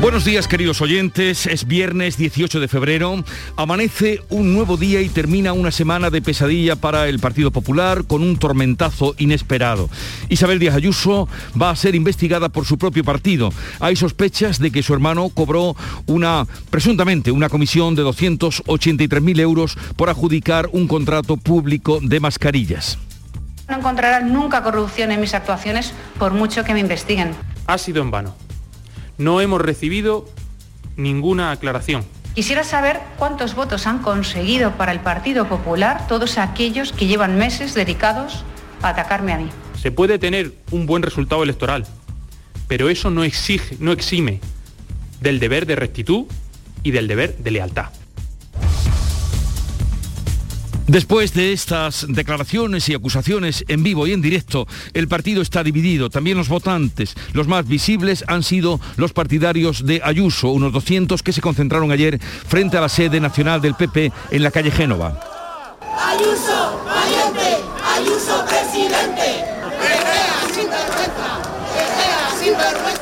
Buenos días queridos oyentes, es viernes 18 de febrero, amanece un nuevo día y termina una semana de pesadilla para el Partido Popular con un tormentazo inesperado. Isabel Díaz Ayuso va a ser investigada por su propio partido. Hay sospechas de que su hermano cobró una, presuntamente, una comisión de 283.000 euros por adjudicar un contrato público de mascarillas. No encontrarán nunca corrupción en mis actuaciones por mucho que me investiguen. Ha sido en vano no hemos recibido ninguna aclaración. Quisiera saber cuántos votos han conseguido para el Partido Popular todos aquellos que llevan meses dedicados a atacarme a mí. Se puede tener un buen resultado electoral, pero eso no exige, no exime del deber de rectitud y del deber de lealtad. Después de estas declaraciones y acusaciones en vivo y en directo, el partido está dividido. También los votantes, los más visibles, han sido los partidarios de Ayuso, unos 200 que se concentraron ayer frente a la sede nacional del PP en la calle Génova.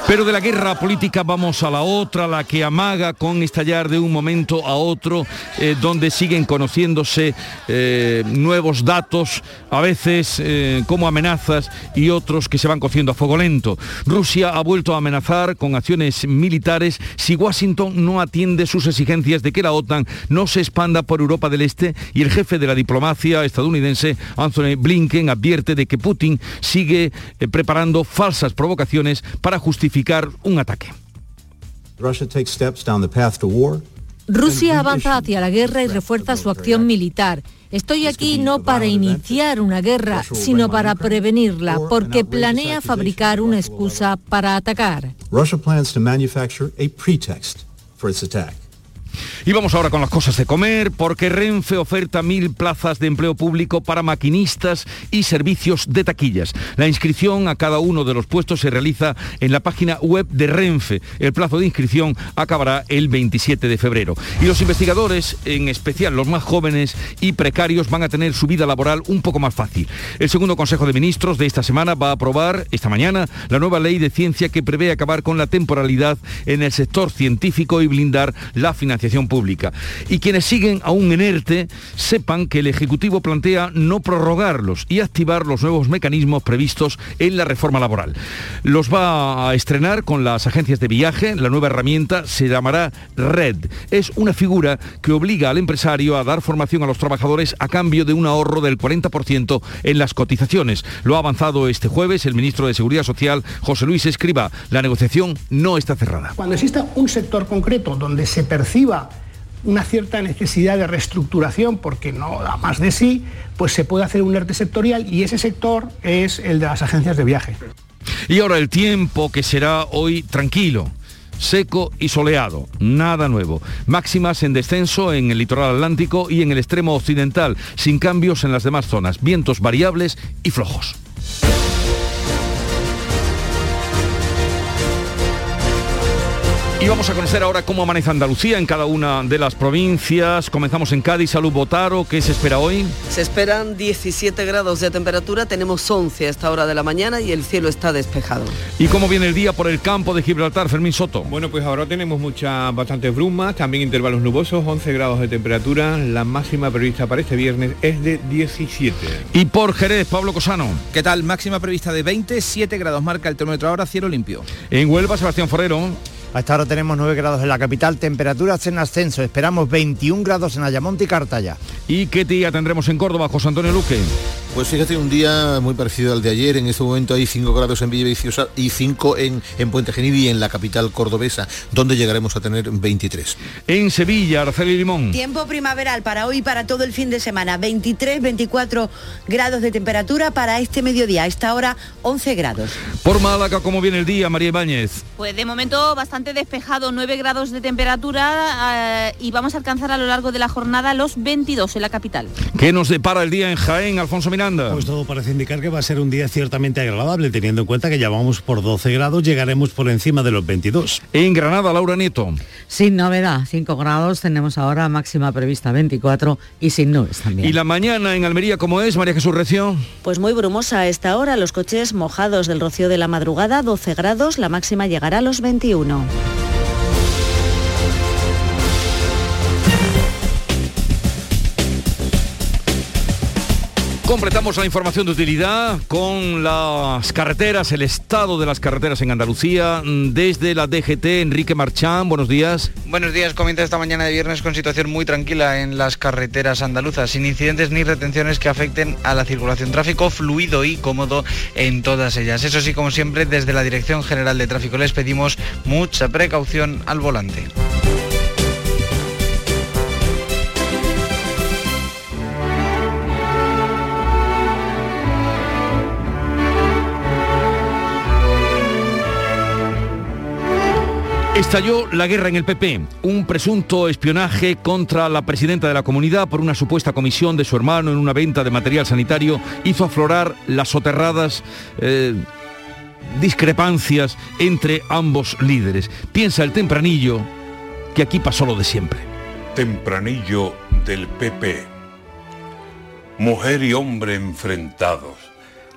Pero de la guerra política vamos a la otra, la que amaga con estallar de un momento a otro, eh, donde siguen conociéndose eh, nuevos datos, a veces eh, como amenazas y otros que se van cociendo a fuego lento. Rusia ha vuelto a amenazar con acciones militares si Washington no atiende sus exigencias de que la OTAN no se expanda por Europa del Este y el jefe de la diplomacia estadounidense, Anthony Blinken, advierte de que Putin sigue preparando falsas provocaciones para justificar un ataque. Rusia avanza hacia la guerra y refuerza su acción militar. Estoy aquí no para iniciar una guerra, sino para prevenirla, porque planea fabricar una excusa para atacar. Y vamos ahora con las cosas de comer, porque Renfe oferta mil plazas de empleo público para maquinistas y servicios de taquillas. La inscripción a cada uno de los puestos se realiza en la página web de Renfe. El plazo de inscripción acabará el 27 de febrero. Y los investigadores, en especial los más jóvenes y precarios, van a tener su vida laboral un poco más fácil. El segundo Consejo de Ministros de esta semana va a aprobar esta mañana la nueva ley de ciencia que prevé acabar con la temporalidad en el sector científico y blindar la financiación pública. Y quienes siguen aún en ERTE sepan que el Ejecutivo plantea no prorrogarlos y activar los nuevos mecanismos previstos en la reforma laboral. Los va a estrenar con las agencias de viaje. La nueva herramienta se llamará RED. Es una figura que obliga al empresario a dar formación a los trabajadores a cambio de un ahorro del 40% en las cotizaciones. Lo ha avanzado este jueves el ministro de Seguridad Social, José Luis Escriba. La negociación no está cerrada. Cuando exista un sector concreto donde se perciba una cierta necesidad de reestructuración porque no da más de sí, pues se puede hacer un ERTE sectorial y ese sector es el de las agencias de viaje. Y ahora el tiempo que será hoy tranquilo seco y soleado, nada nuevo. Máximas en descenso en el litoral atlántico y en el extremo occidental, sin cambios en las demás zonas, vientos variables y flojos. Y vamos a conocer ahora cómo amanece Andalucía en cada una de las provincias. Comenzamos en Cádiz, Salud Botaro. ¿Qué se espera hoy? Se esperan 17 grados de temperatura, tenemos 11 a esta hora de la mañana y el cielo está despejado. ¿Y cómo viene el día por el campo de Gibraltar, Fermín Soto? Bueno, pues ahora tenemos muchas, bastantes brumas, también intervalos nubosos, 11 grados de temperatura. La máxima prevista para este viernes es de 17. Y por Jerez, Pablo Cosano. ¿Qué tal? Máxima prevista de 20, 7 grados marca el termómetro ahora, cielo limpio. En Huelva, Sebastián Forero. A esta hora tenemos 9 grados en la capital, temperaturas en ascenso, esperamos 21 grados en Ayamonte y Cartaya. ¿Y qué día tendremos en Córdoba, José Antonio Luque? Pues fíjate, un día muy parecido al de ayer, en este momento hay 5 grados en Villaviciosa y 5 en, en Puente Genil y en la capital cordobesa, donde llegaremos a tener 23. En Sevilla, Araceli Limón. Tiempo primaveral para hoy y para todo el fin de semana, 23, 24 grados de temperatura para este mediodía, a esta hora 11 grados. Por Málaga, ¿cómo viene el día, María Ibáñez? Pues de momento bastante despejado, 9 grados de temperatura eh, y vamos a alcanzar a lo largo de la jornada los 22 en la capital. ¿Qué nos depara el día en Jaén, Alfonso Mina Miranda. Pues todo parece indicar que va a ser un día ciertamente agradable, teniendo en cuenta que ya vamos por 12 grados, llegaremos por encima de los 22. En Granada, Laura Nieto. Sin novedad, 5 grados, tenemos ahora máxima prevista 24 y sin nubes también. ¿Y la mañana en Almería cómo es, María Jesús Recio? Pues muy brumosa a esta hora, los coches mojados del rocío de la madrugada, 12 grados, la máxima llegará a los 21. Completamos la información de utilidad con las carreteras, el estado de las carreteras en Andalucía. Desde la DGT, Enrique Marchán, buenos días. Buenos días, comienza esta mañana de viernes con situación muy tranquila en las carreteras andaluzas, sin incidentes ni retenciones que afecten a la circulación. Tráfico fluido y cómodo en todas ellas. Eso sí, como siempre, desde la Dirección General de Tráfico les pedimos mucha precaución al volante. Estalló la guerra en el PP, un presunto espionaje contra la presidenta de la comunidad por una supuesta comisión de su hermano en una venta de material sanitario hizo aflorar las soterradas eh, discrepancias entre ambos líderes. Piensa el tempranillo que aquí pasó lo de siempre. Tempranillo del PP. Mujer y hombre enfrentados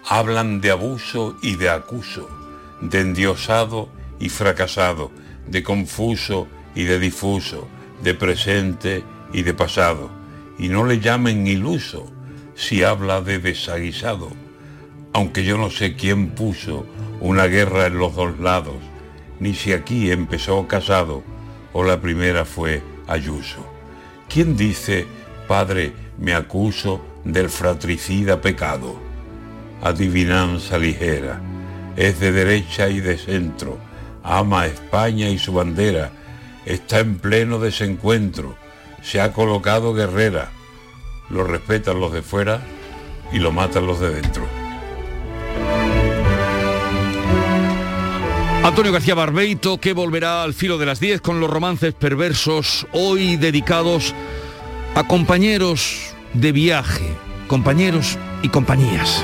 hablan de abuso y de acuso, de endiosado y fracasado de confuso y de difuso, de presente y de pasado, y no le llamen iluso si habla de desaguisado, aunque yo no sé quién puso una guerra en los dos lados, ni si aquí empezó Casado o la primera fue Ayuso. ¿Quién dice, Padre, me acuso del fratricida pecado? Adivinanza ligera, es de derecha y de centro, ama a España y su bandera, está en pleno desencuentro, se ha colocado guerrera, lo respetan los de fuera y lo matan los de dentro. Antonio García Barbeito, que volverá al filo de las 10 con los romances perversos, hoy dedicados a compañeros de viaje, compañeros y compañías.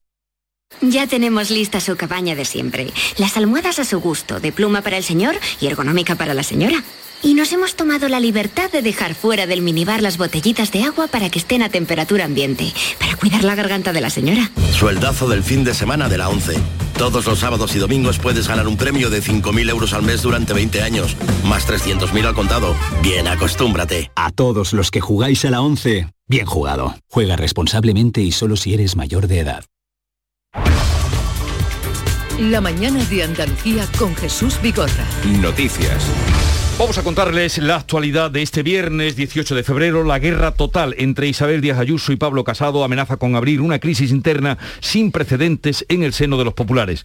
Ya tenemos lista su cabaña de siempre. Las almohadas a su gusto, de pluma para el señor y ergonómica para la señora. Y nos hemos tomado la libertad de dejar fuera del minibar las botellitas de agua para que estén a temperatura ambiente, para cuidar la garganta de la señora. Sueldazo del fin de semana de la 11. Todos los sábados y domingos puedes ganar un premio de 5.000 euros al mes durante 20 años, más 300.000 al contado. Bien, acostúmbrate. A todos los que jugáis a la 11, bien jugado. Juega responsablemente y solo si eres mayor de edad. La mañana de Andalucía con Jesús Bigorra. Noticias. Vamos a contarles la actualidad de este viernes 18 de febrero. La guerra total entre Isabel Díaz Ayuso y Pablo Casado amenaza con abrir una crisis interna sin precedentes en el seno de los populares.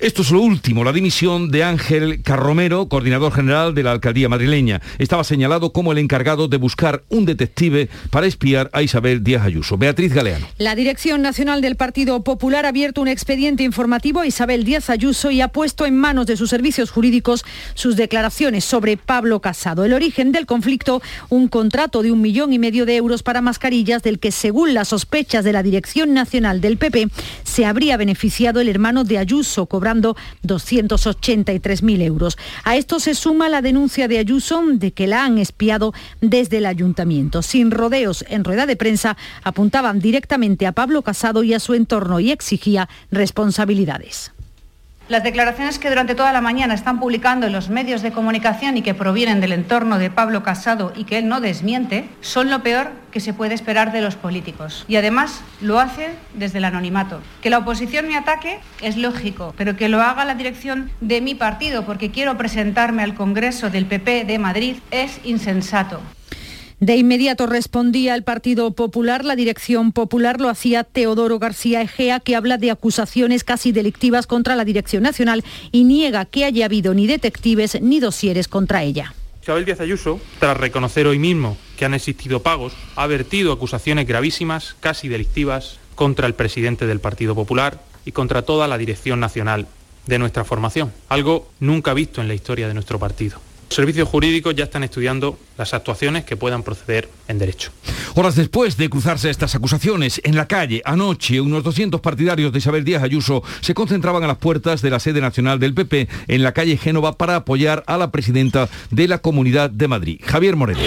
Esto es lo último, la dimisión de Ángel Carromero, coordinador general de la alcaldía madrileña. Estaba señalado como el encargado de buscar un detective para espiar a Isabel Díaz Ayuso. Beatriz Galeano. La Dirección Nacional del Partido Popular ha abierto un expediente informativo a Isabel Díaz Ayuso y ha puesto en manos de sus servicios jurídicos sus declaraciones sobre Pablo Casado. El origen del conflicto, un contrato de un millón y medio de euros para mascarillas del que, según las sospechas de la Dirección Nacional del PP, se habría beneficiado el hermano de Ayuso, cobrando 283.000 euros. A esto se suma la denuncia de Ayuso de que la han espiado desde el ayuntamiento. Sin rodeos en rueda de prensa, apuntaban directamente a Pablo Casado y a su entorno y exigía responsabilidades. Las declaraciones que durante toda la mañana están publicando en los medios de comunicación y que provienen del entorno de Pablo Casado y que él no desmiente, son lo peor que se puede esperar de los políticos. Y además lo hace desde el anonimato. Que la oposición me ataque es lógico, pero que lo haga la dirección de mi partido porque quiero presentarme al Congreso del PP de Madrid es insensato. De inmediato respondía el Partido Popular. La dirección popular lo hacía Teodoro García Egea, que habla de acusaciones casi delictivas contra la Dirección Nacional y niega que haya habido ni detectives ni dosieres contra ella. Isabel Díaz Ayuso, tras reconocer hoy mismo que han existido pagos, ha vertido acusaciones gravísimas, casi delictivas, contra el presidente del Partido Popular y contra toda la dirección nacional de nuestra formación, algo nunca visto en la historia de nuestro partido. Los servicios jurídicos ya están estudiando las actuaciones que puedan proceder en derecho. Horas después de cruzarse estas acusaciones, en la calle, anoche, unos 200 partidarios de Isabel Díaz Ayuso se concentraban a las puertas de la sede nacional del PP en la calle Génova para apoyar a la presidenta de la Comunidad de Madrid, Javier Moreno.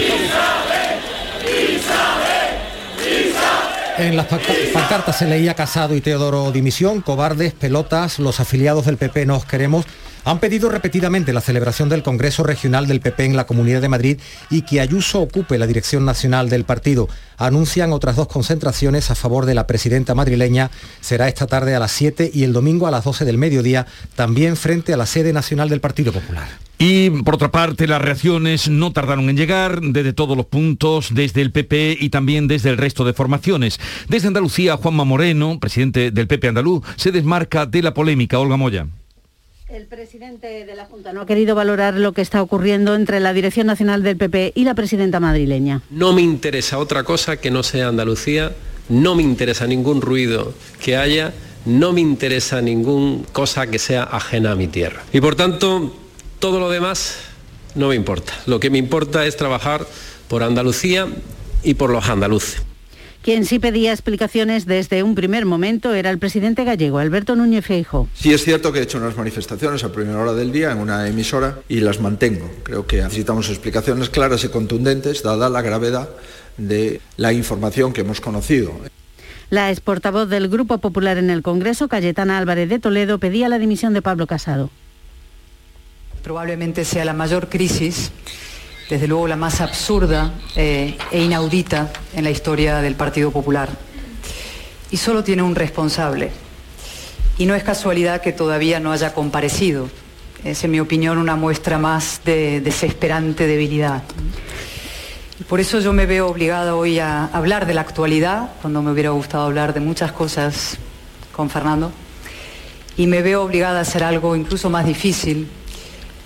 En las pancartas se leía Casado y Teodoro dimisión, cobardes, pelotas, los afiliados del PP nos queremos han pedido repetidamente la celebración del Congreso Regional del PP en la Comunidad de Madrid y que Ayuso ocupe la dirección nacional del partido. Anuncian otras dos concentraciones a favor de la presidenta madrileña. Será esta tarde a las 7 y el domingo a las 12 del mediodía, también frente a la sede nacional del Partido Popular. Y por otra parte, las reacciones no tardaron en llegar desde todos los puntos, desde el PP y también desde el resto de formaciones. Desde Andalucía, Juanma Moreno, presidente del PP andaluz, se desmarca de la polémica. Olga Moya. El presidente de la Junta no ha querido valorar lo que está ocurriendo entre la Dirección Nacional del PP y la presidenta madrileña. No me interesa otra cosa que no sea Andalucía, no me interesa ningún ruido que haya, no me interesa ninguna cosa que sea ajena a mi tierra. Y por tanto, todo lo demás no me importa. Lo que me importa es trabajar por Andalucía y por los andaluces. Quien sí pedía explicaciones desde un primer momento era el presidente gallego, Alberto Núñez Feijo. Sí es cierto que he hecho unas manifestaciones a primera hora del día en una emisora y las mantengo. Creo que necesitamos explicaciones claras y contundentes, dada la gravedad de la información que hemos conocido. La ex portavoz del Grupo Popular en el Congreso, Cayetana Álvarez de Toledo, pedía la dimisión de Pablo Casado. Probablemente sea la mayor crisis desde luego la más absurda eh, e inaudita en la historia del Partido Popular. Y solo tiene un responsable. Y no es casualidad que todavía no haya comparecido. Es, en mi opinión, una muestra más de desesperante debilidad. Y por eso yo me veo obligada hoy a hablar de la actualidad, cuando me hubiera gustado hablar de muchas cosas con Fernando. Y me veo obligada a hacer algo incluso más difícil,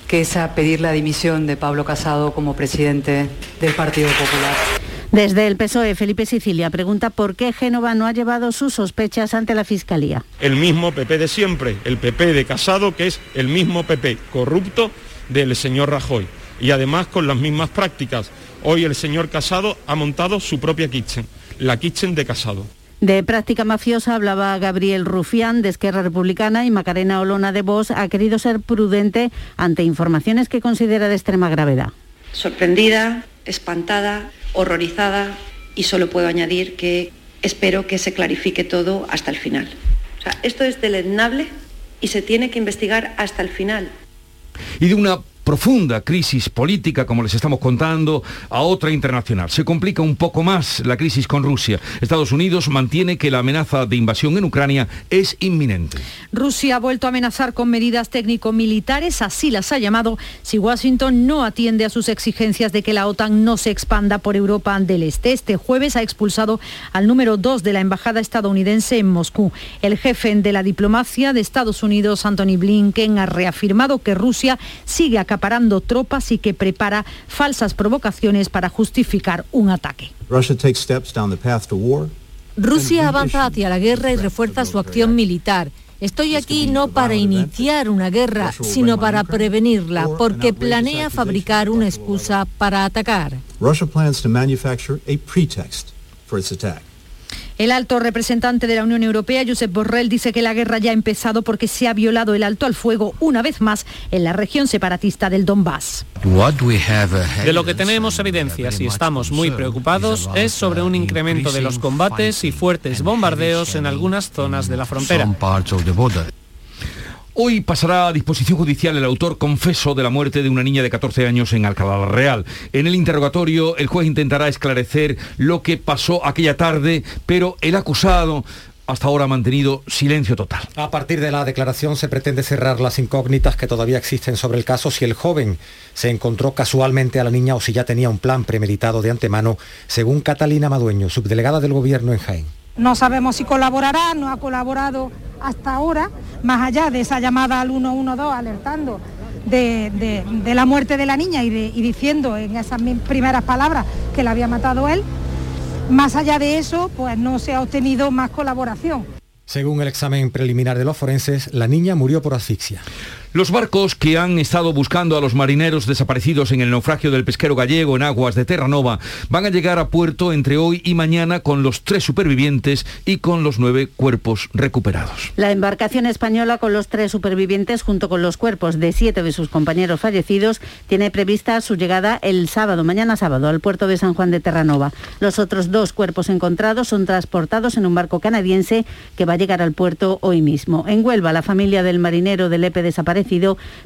que es a pedir la dimisión de Pablo Casado como presidente del Partido Popular. Desde el PSOE, Felipe Sicilia pregunta por qué Génova no ha llevado sus sospechas ante la Fiscalía. El mismo PP de siempre, el PP de Casado, que es el mismo PP corrupto del señor Rajoy. Y además con las mismas prácticas. Hoy el señor Casado ha montado su propia kitchen, la kitchen de Casado. De práctica mafiosa hablaba Gabriel Rufián de Esquerra Republicana y Macarena Olona de Vos ha querido ser prudente ante informaciones que considera de extrema gravedad. Sorprendida, espantada, horrorizada y solo puedo añadir que espero que se clarifique todo hasta el final. O sea, esto es deleznable y se tiene que investigar hasta el final. Y de una profunda crisis política, como les estamos contando, a otra internacional. Se complica un poco más la crisis con Rusia. Estados Unidos mantiene que la amenaza de invasión en Ucrania es inminente. Rusia ha vuelto a amenazar con medidas técnico-militares, así las ha llamado, si Washington no atiende a sus exigencias de que la OTAN no se expanda por Europa del Este. Este jueves ha expulsado al número dos de la embajada estadounidense en Moscú. El jefe de la diplomacia de Estados Unidos, Anthony Blinken, ha reafirmado que Rusia sigue acá acaparando tropas y que prepara falsas provocaciones para justificar un ataque. Rusia avanza hacia la guerra y refuerza su acción militar. Estoy aquí no para iniciar una guerra, sino para prevenirla, porque planea fabricar una excusa para atacar. El alto representante de la Unión Europea, Josep Borrell, dice que la guerra ya ha empezado porque se ha violado el alto al fuego una vez más en la región separatista del Donbass. De lo que tenemos evidencias y estamos muy preocupados es sobre un incremento de los combates y fuertes bombardeos en algunas zonas de la frontera. Hoy pasará a disposición judicial el autor confeso de la muerte de una niña de 14 años en Alcalá Real. En el interrogatorio el juez intentará esclarecer lo que pasó aquella tarde, pero el acusado hasta ahora ha mantenido silencio total. A partir de la declaración se pretende cerrar las incógnitas que todavía existen sobre el caso si el joven se encontró casualmente a la niña o si ya tenía un plan premeditado de antemano, según Catalina Madueño, subdelegada del Gobierno en Jaén. No sabemos si colaborará, no ha colaborado hasta ahora, más allá de esa llamada al 112 alertando de, la muerte de la niña y, y diciendo en esas primeras palabras que la había matado él. Más allá de eso, pues no se ha obtenido más colaboración. Según el examen preliminar de los forenses, la niña murió por asfixia. Los barcos que han estado buscando a los marineros desaparecidos en el naufragio del pesquero gallego en aguas de Terranova van a llegar a puerto entre hoy y mañana con los tres supervivientes y con los nueve cuerpos recuperados. La embarcación española con los tres supervivientes junto con los cuerpos de siete de sus compañeros fallecidos tiene prevista su llegada el sábado, mañana sábado, al puerto de San Juan de Terranova. Los otros dos cuerpos encontrados son transportados en un barco canadiense que va a llegar al puerto hoy mismo. En Huelva, la familia del marinero del EPE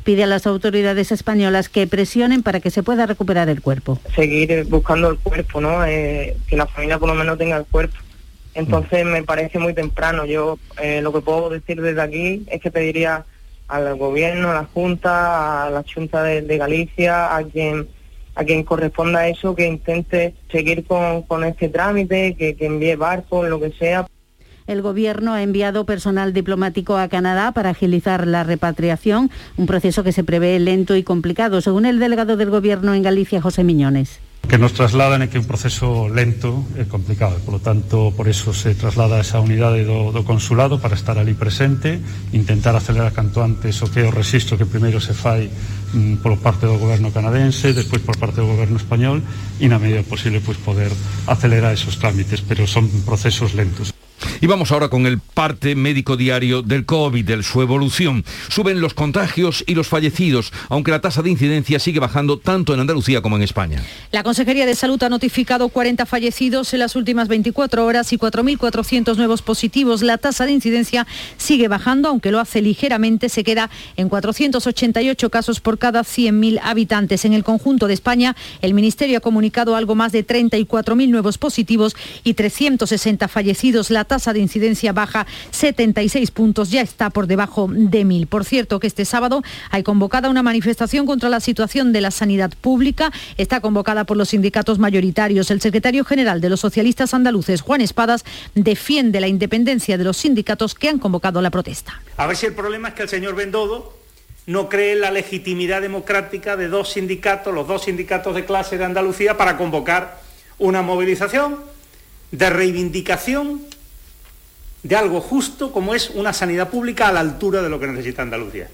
pide a las autoridades españolas que presionen para que se pueda recuperar el cuerpo. Seguir buscando el cuerpo, ¿no? Eh, que la familia por lo menos tenga el cuerpo. Entonces me parece muy temprano. Yo eh, lo que puedo decir desde aquí es que pediría al gobierno, a la Junta, a la Junta de, Galicia, a quien a quien corresponda eso, que intente seguir con, este trámite, que, que envíe barcos, lo que sea. El Gobierno ha enviado personal diplomático a Canadá para agilizar la repatriación, un proceso que se prevé lento y complicado, según el delegado del Gobierno en Galicia, José Miñones que nos trasladan é que un proceso lento e complicado. Por lo tanto, por eso se traslada esa unidade do, do consulado para estar ali presente, intentar acelerar canto antes o que é o registro que primeiro se fai mm, por parte do goberno canadense, despois por parte do goberno español e na medida posible pues, poder acelerar esos trámites, pero son procesos lentos. Y vamos ahora con el parte médico diario del COVID, de su evolución. Suben los contagios y los fallecidos, aunque la tasa de incidencia sigue bajando tanto en Andalucía como en España. La Consejería de Salud ha notificado 40 fallecidos en las últimas 24 horas y 4.400 nuevos positivos. La tasa de incidencia sigue bajando, aunque lo hace ligeramente, se queda en 488 casos por cada 100.000 habitantes. En el conjunto de España, el Ministerio ha comunicado algo más de 34.000 nuevos positivos y 360 fallecidos. La tasa de incidencia baja 76 puntos, ya está por debajo de 1.000. Por cierto, que este sábado hay convocada una manifestación contra la situación de la sanidad pública. Está convocada por los sindicatos mayoritarios. El secretario general de los socialistas andaluces, Juan Espadas, defiende la independencia de los sindicatos que han convocado la protesta. A ver si el problema es que el señor Bendodo no cree la legitimidad democrática de dos sindicatos, los dos sindicatos de clase de Andalucía, para convocar una movilización de reivindicación de algo justo como es una sanidad pública a la altura de lo que necesita Andalucía.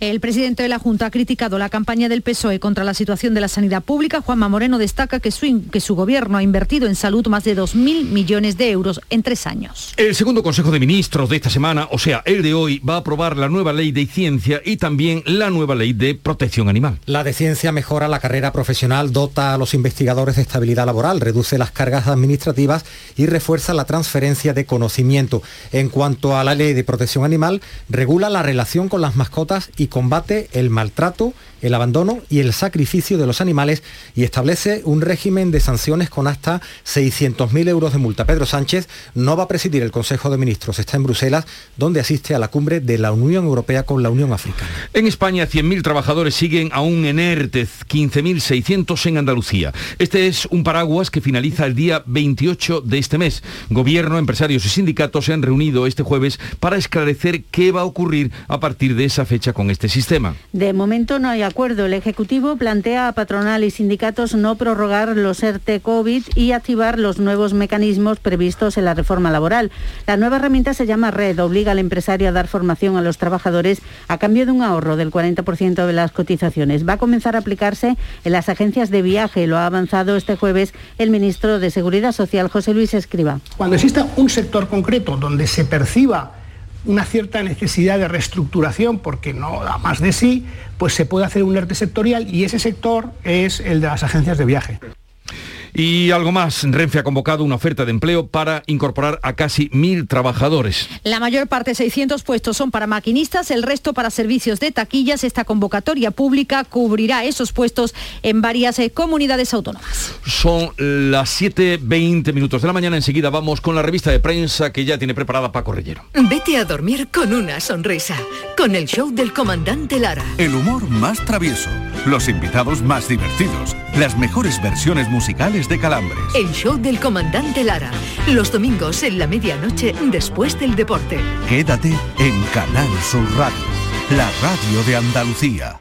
El presidente de la Junta ha criticado la campaña del PSOE contra la situación de la sanidad pública. Juanma Moreno destaca que su, que su gobierno ha invertido en salud más de 2.000 millones de euros en tres años. El segundo Consejo de Ministros de esta semana, o sea, el de hoy, va a aprobar la nueva ley de ciencia y también la nueva ley de protección animal. La de ciencia mejora la carrera profesional, dota a los investigadores de estabilidad laboral, reduce las cargas administrativas y refuerza la transferencia de conocimiento. En cuanto a la ley de protección animal, regula la relación con las mascotas y combate el maltrato, el abandono y el sacrificio de los animales y establece un régimen de sanciones con hasta 600.000 euros de multa. Pedro Sánchez no va a presidir el Consejo de Ministros, está en Bruselas, donde asiste a la cumbre de la Unión Europea con la Unión Africana. En España, 100.000 trabajadores siguen aún en ERTE, 15.600 en Andalucía. Este es un paraguas que finaliza el día 28 de este mes. Gobierno, empresarios y sindicatos se han reunido este jueves para esclarecer qué va a ocurrir a partir de esa fecha con este sistema. De momento no hay acuerdo. El Ejecutivo plantea a patronal y sindicatos no prorrogar los ERTE COVID y activar los nuevos mecanismos previstos en la reforma laboral. La nueva herramienta se llama Red, obliga al empresario a dar formación a los trabajadores a cambio de un ahorro del 40% de las cotizaciones. Va a comenzar a aplicarse en las agencias de viaje, lo ha avanzado este jueves el ministro de Seguridad Social, José Luis Escriba. Cuando exista un sector concreto donde se perciba una cierta necesidad de reestructuración porque no da más de sí, pues se puede hacer un ERTE sectorial y ese sector es el de las agencias de viaje. Y algo más, Renfe ha convocado una oferta de empleo para incorporar a casi mil trabajadores. La mayor parte, 600 puestos, son para maquinistas, el resto para servicios de taquillas. Esta convocatoria pública cubrirá esos puestos en varias eh, comunidades autónomas. Son las 7.20 minutos de la mañana. Enseguida vamos con la revista de prensa que ya tiene preparada Paco Rellero. Vete a dormir con una sonrisa, con el show del comandante Lara. El humor más travieso, los invitados más divertidos, las mejores versiones musicales de Calambres. El show del comandante Lara. Los domingos en la medianoche después del deporte. Quédate en Canal Sur Radio, la radio de Andalucía.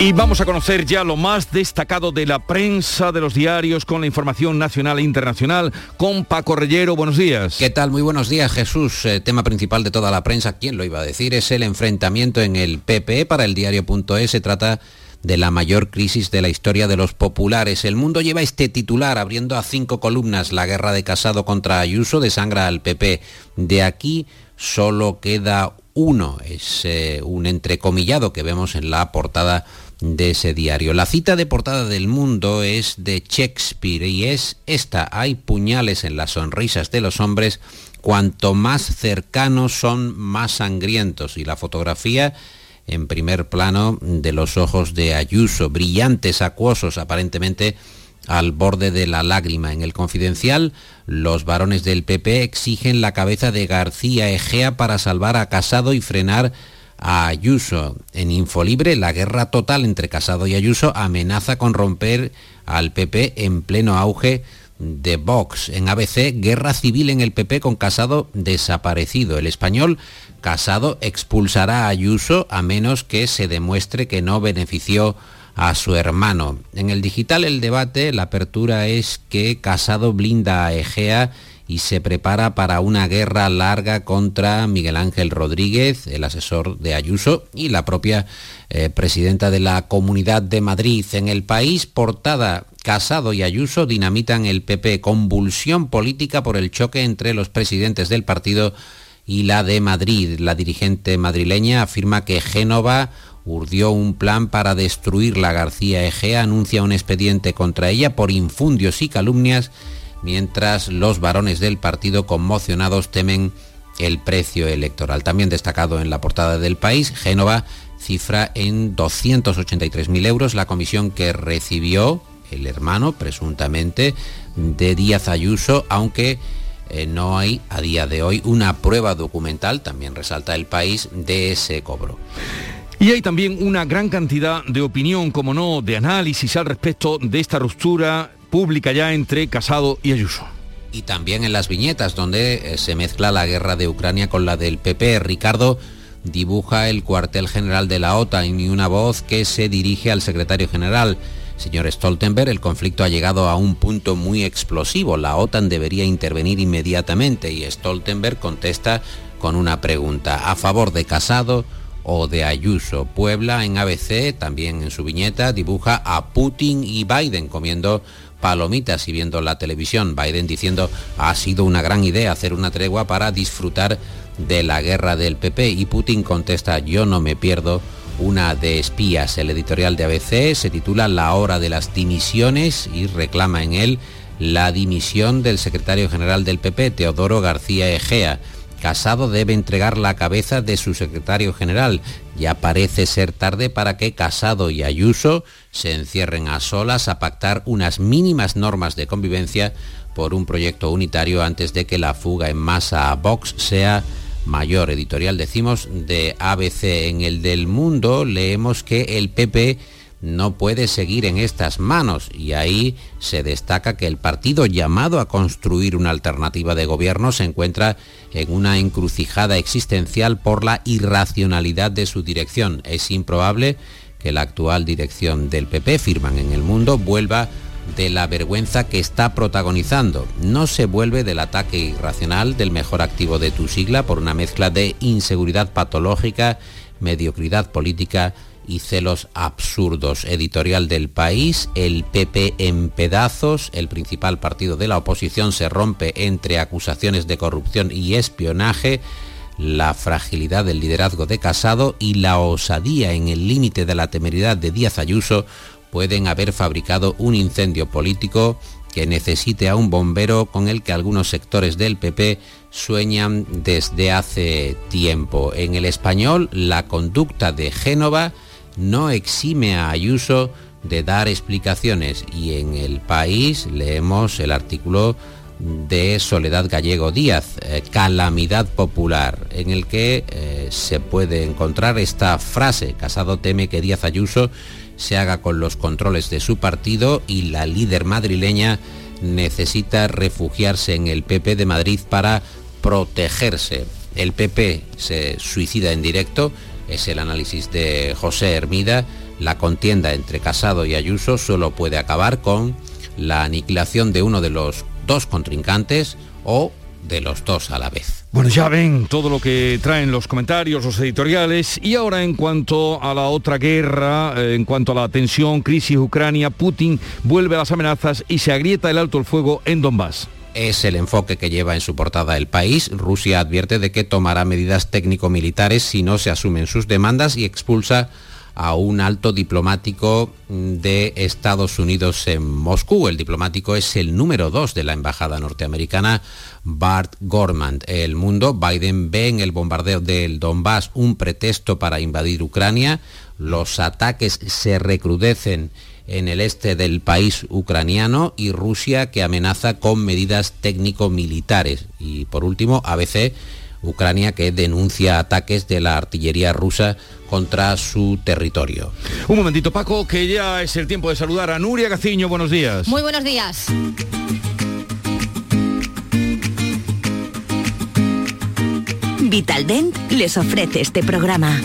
Y vamos a conocer ya lo más destacado de la prensa, de los diarios, con la información nacional e internacional, con Paco Rellero. Buenos días. ¿Qué tal? Muy buenos días, Jesús. Eh, tema principal de toda la prensa, ¿quién lo iba a decir? Es el enfrentamiento en el PP. Para el diario.es se trata de la mayor crisis de la historia de los populares. El mundo lleva este titular abriendo a cinco columnas. La guerra de Casado contra Ayuso desangra al PP. De aquí solo queda uno. Es eh, un entrecomillado que vemos en la portada de ese diario. La cita de portada del mundo es de Shakespeare y es esta. Hay puñales en las sonrisas de los hombres. Cuanto más cercanos son, más sangrientos. Y la fotografía en primer plano de los ojos de Ayuso, brillantes, acuosos, aparentemente al borde de la lágrima. En el confidencial, los varones del PP exigen la cabeza de García Egea para salvar a Casado y frenar a Ayuso. En Infolibre, la guerra total entre Casado y Ayuso amenaza con romper al PP en pleno auge de Vox. En ABC, guerra civil en el PP con Casado desaparecido. El español Casado expulsará a Ayuso a menos que se demuestre que no benefició a su hermano. En el digital el debate, la apertura es que Casado blinda a Egea y se prepara para una guerra larga contra Miguel Ángel Rodríguez, el asesor de Ayuso, y la propia eh, presidenta de la Comunidad de Madrid. En el país, portada Casado y Ayuso dinamitan el PP, convulsión política por el choque entre los presidentes del partido y la de Madrid. La dirigente madrileña afirma que Génova urdió un plan para destruir la García Egea, anuncia un expediente contra ella por infundios y calumnias mientras los varones del partido conmocionados temen el precio electoral. También destacado en la portada del país, Génova cifra en 283.000 euros la comisión que recibió el hermano, presuntamente, de Díaz Ayuso, aunque eh, no hay a día de hoy una prueba documental, también resalta el país, de ese cobro. Y hay también una gran cantidad de opinión, como no, de análisis al respecto de esta ruptura pública ya entre Casado y Ayuso. Y también en las viñetas, donde eh, se mezcla la guerra de Ucrania con la del PP. Ricardo dibuja el cuartel general de la OTAN y una voz que se dirige al secretario general. Señor Stoltenberg, el conflicto ha llegado a un punto muy explosivo. La OTAN debería intervenir inmediatamente y Stoltenberg contesta con una pregunta. ¿A favor de Casado o de Ayuso? Puebla en ABC, también en su viñeta, dibuja a Putin y Biden comiendo palomitas y viendo la televisión. Biden diciendo ha sido una gran idea hacer una tregua para disfrutar de la guerra del PP y Putin contesta yo no me pierdo una de espías. El editorial de ABC se titula La hora de las dimisiones y reclama en él la dimisión del secretario general del PP, Teodoro García Egea. Casado debe entregar la cabeza de su secretario general. Ya parece ser tarde para que Casado y Ayuso se encierren a solas a pactar unas mínimas normas de convivencia por un proyecto unitario antes de que la fuga en masa a Vox sea mayor. Editorial decimos de ABC en el del mundo leemos que el PP no puede seguir en estas manos y ahí se destaca que el partido llamado a construir una alternativa de gobierno se encuentra en una encrucijada existencial por la irracionalidad de su dirección. Es improbable que la actual dirección del PP, firman en el mundo, vuelva de la vergüenza que está protagonizando. No se vuelve del ataque irracional del mejor activo de tu sigla por una mezcla de inseguridad patológica, mediocridad política y celos absurdos. Editorial del país, el PP en pedazos, el principal partido de la oposición se rompe entre acusaciones de corrupción y espionaje. la fragilidad del liderazgo de Casado y la osadía en el límite de la temeridad de Díaz Ayuso pueden haber fabricado un incendio político que necesite a un bombero con el que algunos sectores del PP sueñan desde hace tiempo. En el español, la conducta de Génova no exime a Ayuso de dar explicaciones y en el país leemos el artículo de Soledad Gallego Díaz, eh, Calamidad Popular, en el que eh, se puede encontrar esta frase, Casado teme que Díaz Ayuso se haga con los controles de su partido y la líder madrileña necesita refugiarse en el PP de Madrid para protegerse. El PP se suicida en directo, es el análisis de José Hermida. La contienda entre Casado y Ayuso solo puede acabar con la aniquilación de uno de los dos contrincantes o de los dos a la vez. Bueno, ya ven todo lo que traen los comentarios, los editoriales. Y ahora en cuanto a la otra guerra, eh, en cuanto a la tensión, crisis Ucrania, Putin vuelve a las amenazas y se agrieta el alto el fuego en Donbass es el enfoque que lleva en su portada el país. Rusia advierte de que tomará medidas técnico-militares si no se asumen sus demandas y expulsa a un alto diplomático de Estados Unidos en Moscú. El diplomático es el número dos de la embajada norteamericana, Bart Gorman. El mundo, Biden ve en el bombardeo del Donbass un pretexto para invadir Ucrania. Los ataques se recrudecen en el este del país ucraniano y Rusia que amenaza con medidas técnico-militares. Y por último, ABC, Ucrania que denuncia ataques de la artillería rusa contra su territorio. Un momentito Paco, que ya es el tiempo de saludar a Nuria Gaciño. Buenos días. Muy buenos días. Vitaldent les ofrece este programa.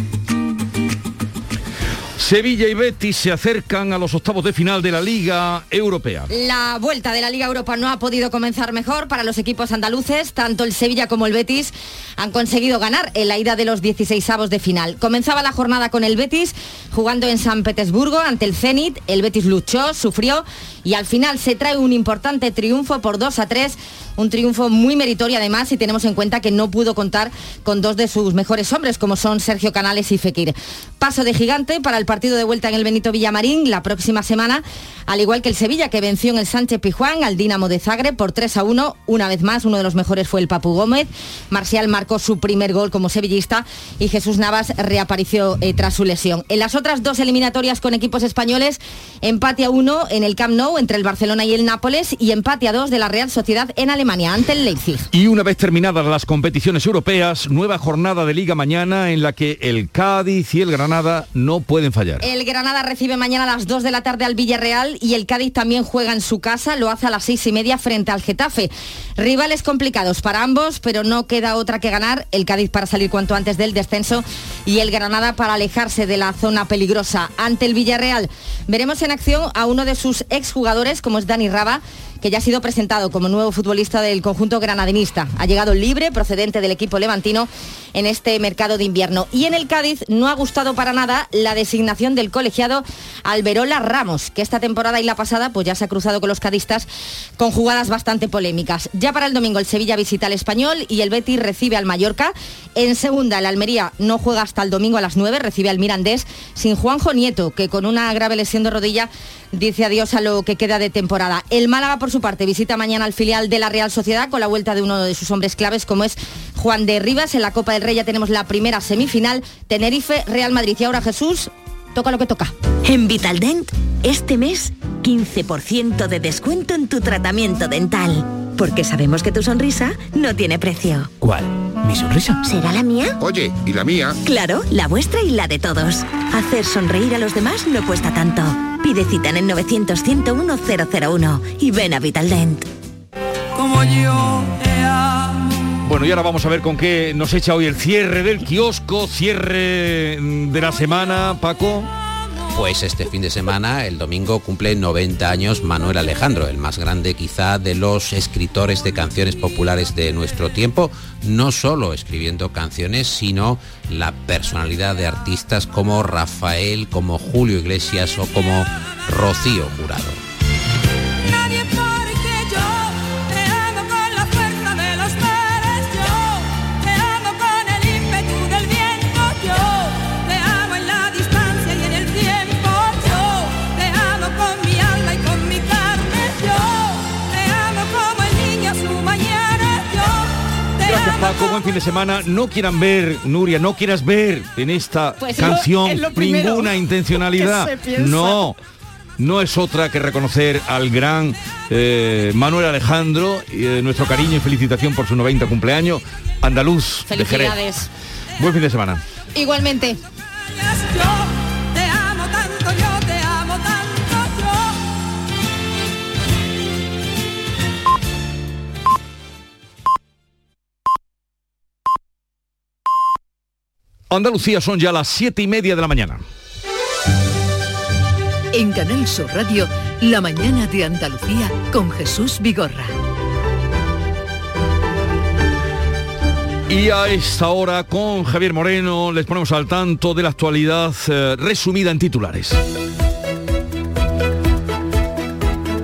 Sevilla y Betis se acercan a los octavos de final de la Liga Europea. La vuelta de la Liga Europa no ha podido comenzar mejor para los equipos andaluces. Tanto el Sevilla como el Betis han conseguido ganar en la ida de los 16 avos de final. Comenzaba la jornada con el Betis jugando en San Petersburgo ante el Zenit. El Betis luchó, sufrió y al final se trae un importante triunfo por 2 a 3 un triunfo muy meritorio además si tenemos en cuenta que no pudo contar con dos de sus mejores hombres como son Sergio Canales y Fekir. Paso de gigante para el partido de vuelta en el Benito Villamarín la próxima semana, al igual que el Sevilla que venció en el Sánchez Pijuán al Dinamo de Zagreb por 3 a 1. Una vez más, uno de los mejores fue el Papu Gómez. Marcial marcó su primer gol como sevillista y Jesús Navas reapareció eh, tras su lesión. En las otras dos eliminatorias con equipos españoles, empate a 1 en el Camp Nou entre el Barcelona y el Nápoles y empate a 2 de la Real Sociedad en Alemania ante el Leipzig. Y una vez terminadas las competiciones europeas, nueva jornada de liga mañana en la que el Cádiz y el Granada no pueden fallar. El Granada recibe mañana a las 2 de la tarde al Villarreal y el Cádiz también juega en su casa, lo hace a las 6 y media frente al Getafe. Rivales complicados para ambos, pero no queda otra que ganar. El Cádiz para salir cuanto antes del descenso y el Granada para alejarse de la zona peligrosa. Ante el Villarreal veremos en acción a uno de sus exjugadores como es Dani Raba que ya ha sido presentado como nuevo futbolista del conjunto granadinista. Ha llegado libre, procedente del equipo levantino, en este mercado de invierno. Y en el Cádiz no ha gustado para nada la designación del colegiado Alberola Ramos, que esta temporada y la pasada pues ya se ha cruzado con los cadistas con jugadas bastante polémicas. Ya para el domingo el Sevilla visita al Español y el Betis recibe al Mallorca. En segunda el Almería no juega hasta el domingo a las 9, recibe al Mirandés sin Juanjo Nieto, que con una grave lesión de rodilla dice adiós a lo que queda de temporada. El Málaga, por su parte, visita mañana al filial de la Real Sociedad con la vuelta de uno de sus hombres claves, como es Juan de Rivas. En la Copa del Rey ya tenemos la primera semifinal, Tenerife, Real Madrid. Y ahora Jesús, toca lo que toca. En Vitaldent, este mes, 15% de descuento en tu tratamiento dental. Porque sabemos que tu sonrisa no tiene precio. ¿Cuál? ¿Mi sonrisa? ¿Será la mía? Oye, ¿y la mía? Claro, la vuestra y la de todos. Hacer sonreír a los demás no cuesta tanto. Pide cita en el 900-101-001 y ven a Vitaldent. Como yo bueno, y ahora vamos a ver con qué nos echa hoy el cierre del kiosco, cierre de la semana, Paco. Pues este fin de semana, el domingo, cumple 90 años Manuel Alejandro, el más grande quizá de los escritores de canciones populares de nuestro tiempo, no solo escribiendo canciones, sino la personalidad de artistas como Rafael, como Julio Iglesias o como Rocío Jurado. Paco, buen fin de semana. No quieran ver, Nuria, no quieras ver en esta Pues es lo- canción es lo primero ninguna intencionalidad. No. No es otra que reconocer al gran eh, Manuel Alejandro, y, eh, nuestro cariño y felicitación por su 90 cumpleaños, andaluz de Jerez. Felicidades. Buen fin de semana. Igualmente. Andalucía son ya las siete y media de la mañana. En Canal Sur Radio, La mañana de Andalucía con Jesús Vigorra. Y a esta hora con Javier Moreno les ponemos al tanto de la actualidad eh, resumida en titulares.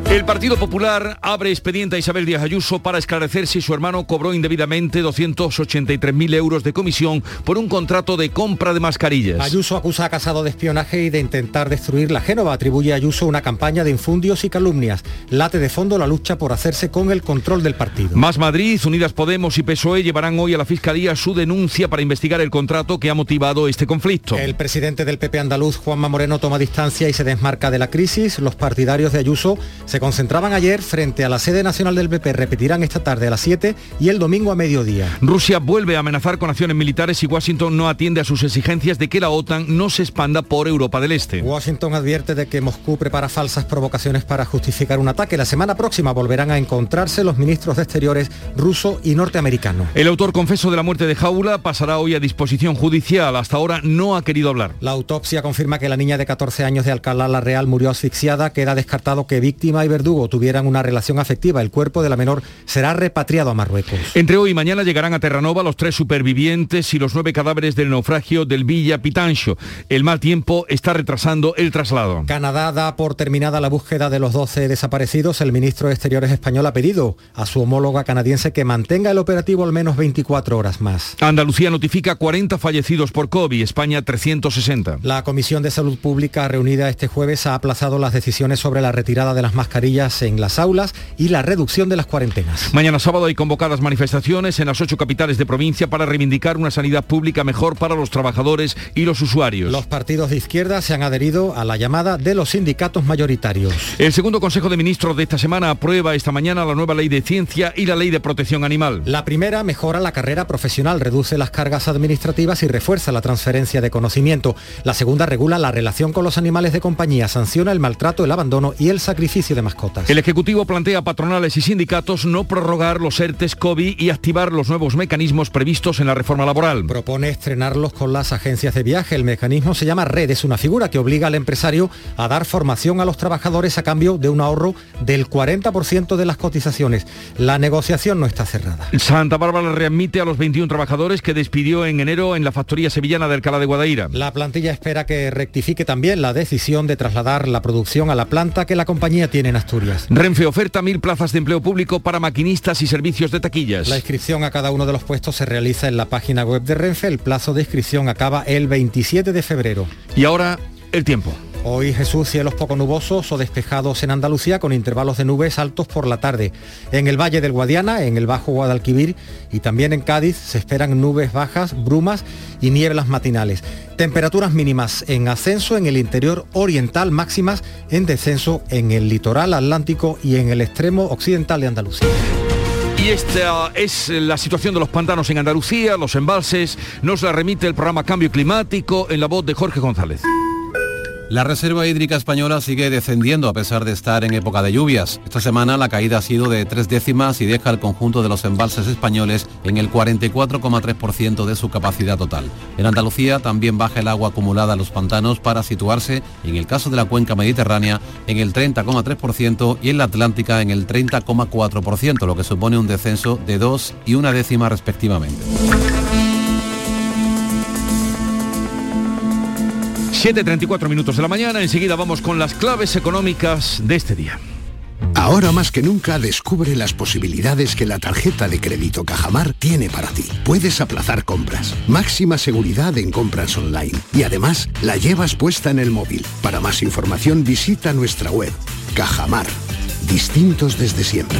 El Partido Popular abre expediente a Isabel Díaz Ayuso para esclarecer si su hermano cobró indebidamente 283.000 euros de comisión por un contrato de compra de mascarillas. Ayuso acusa a Casado de espionaje y de intentar destruir la Génova. Atribuye a Ayuso una campaña de infundios y calumnias. Late de fondo la lucha por hacerse con el control del partido. Más Madrid, Unidas Podemos y PSOE llevarán hoy a la Fiscalía su denuncia para investigar el contrato que ha motivado este conflicto. El presidente del PP andaluz, Juanma Moreno, toma distancia y se desmarca de la crisis. Los partidarios de Ayuso se concentraban ayer frente a la sede nacional del PP. Repetirán esta tarde a las 7 y el domingo a mediodía. Rusia vuelve a amenazar con acciones militares y Washington no atiende a sus exigencias de que la OTAN no se expanda por Europa del Este. Washington advierte de que Moscú prepara falsas provocaciones para justificar un ataque. La semana próxima volverán a encontrarse los ministros de Exteriores ruso y norteamericano. El autor confeso de la muerte de Jaula pasará hoy a disposición judicial. Hasta ahora no ha querido hablar. La autopsia confirma que la niña de 14 años de Alcalá la Real murió asfixiada. Queda descartado que víctima y verdugo tuvieran una relación afectiva. El cuerpo de la menor será repatriado a Marruecos. Entre hoy y mañana llegarán a Terranova los tres supervivientes y los nueve cadáveres del naufragio del Villa Pitancho. El mal tiempo está retrasando el traslado. Canadá da por terminada la búsqueda de los 12 desaparecidos. El ministro de Exteriores español ha pedido a su homóloga canadiense que mantenga el operativo al menos 24 horas más. Andalucía notifica 40 fallecidos por COVID, España 360. La Comisión de Salud Pública reunida este jueves ha aplazado las decisiones sobre la retirada de las mascarillas en las aulas y la reducción de las cuarentenas. Mañana sábado hay convocadas manifestaciones en las ocho capitales de provincia para reivindicar una sanidad pública mejor para los trabajadores y los usuarios. Los partidos de izquierda se han adherido a la llamada de los sindicatos mayoritarios. El segundo Consejo de Ministros de esta semana aprueba esta mañana la nueva ley de ciencia y la ley de protección animal. La primera mejora la carrera profesional, reduce las cargas administrativas y refuerza la transferencia de conocimiento. La segunda regula la relación con los animales de compañía, sanciona el maltrato, el abandono y el sacrificio de mascotas. El Ejecutivo plantea a patronales y sindicatos no prorrogar los ERTES COVID y activar los nuevos mecanismos previstos en la reforma laboral. Propone estrenarlos con las agencias de viaje. El mecanismo se llama RED, es una figura que obliga al empresario a dar formación a los trabajadores a cambio de un ahorro del 40% de las cotizaciones. La negociación no está cerrada. Santa Bárbara readmite a los 21 trabajadores que despidió en enero en la factoría sevillana de Alcalá de Guadaira. La plantilla espera que rectifique también la decisión de trasladar la producción a la planta que la compañía tiene en Asturias. Renfe oferta mil plazas de empleo público para maquinistas y servicios de taquillas. La inscripción a cada uno de los puestos se realiza en la página web de Renfe. El plazo de inscripción acaba el 27 de febrero. Y ahora el tiempo. Hoy Jesús, cielos poco nubosos o despejados en Andalucía con intervalos de nubes altos por la tarde. En el Valle del Guadiana, en el Bajo Guadalquivir y también en Cádiz se esperan nubes bajas, brumas y nieblas matinales. Temperaturas mínimas en ascenso en el interior oriental, máximas en descenso en el litoral atlántico y en el extremo occidental de Andalucía. Y esta es la situación de los pantanos en Andalucía, los embalses. Nos la remite el programa Cambio Climático en la voz de Jorge González. La reserva hídrica española sigue descendiendo a pesar de estar en época de lluvias. Esta semana la caída ha sido de tres décimas y deja el conjunto de los embalses españoles en el 44,3% de su capacidad total. En Andalucía también baja el agua acumulada en los pantanos para situarse, en el caso de la cuenca mediterránea, en el 30,3% y en la atlántica en el 30,4%, lo que supone un descenso de dos y una décima respectivamente. 7.34 minutos de la mañana, enseguida vamos con las claves económicas de este día. Ahora más que nunca descubre las posibilidades que la tarjeta de crédito Cajamar tiene para ti. Puedes aplazar compras, máxima seguridad en compras online y además la llevas puesta en el móvil. Para más información visita nuestra web. Cajamar. Distintos desde siempre.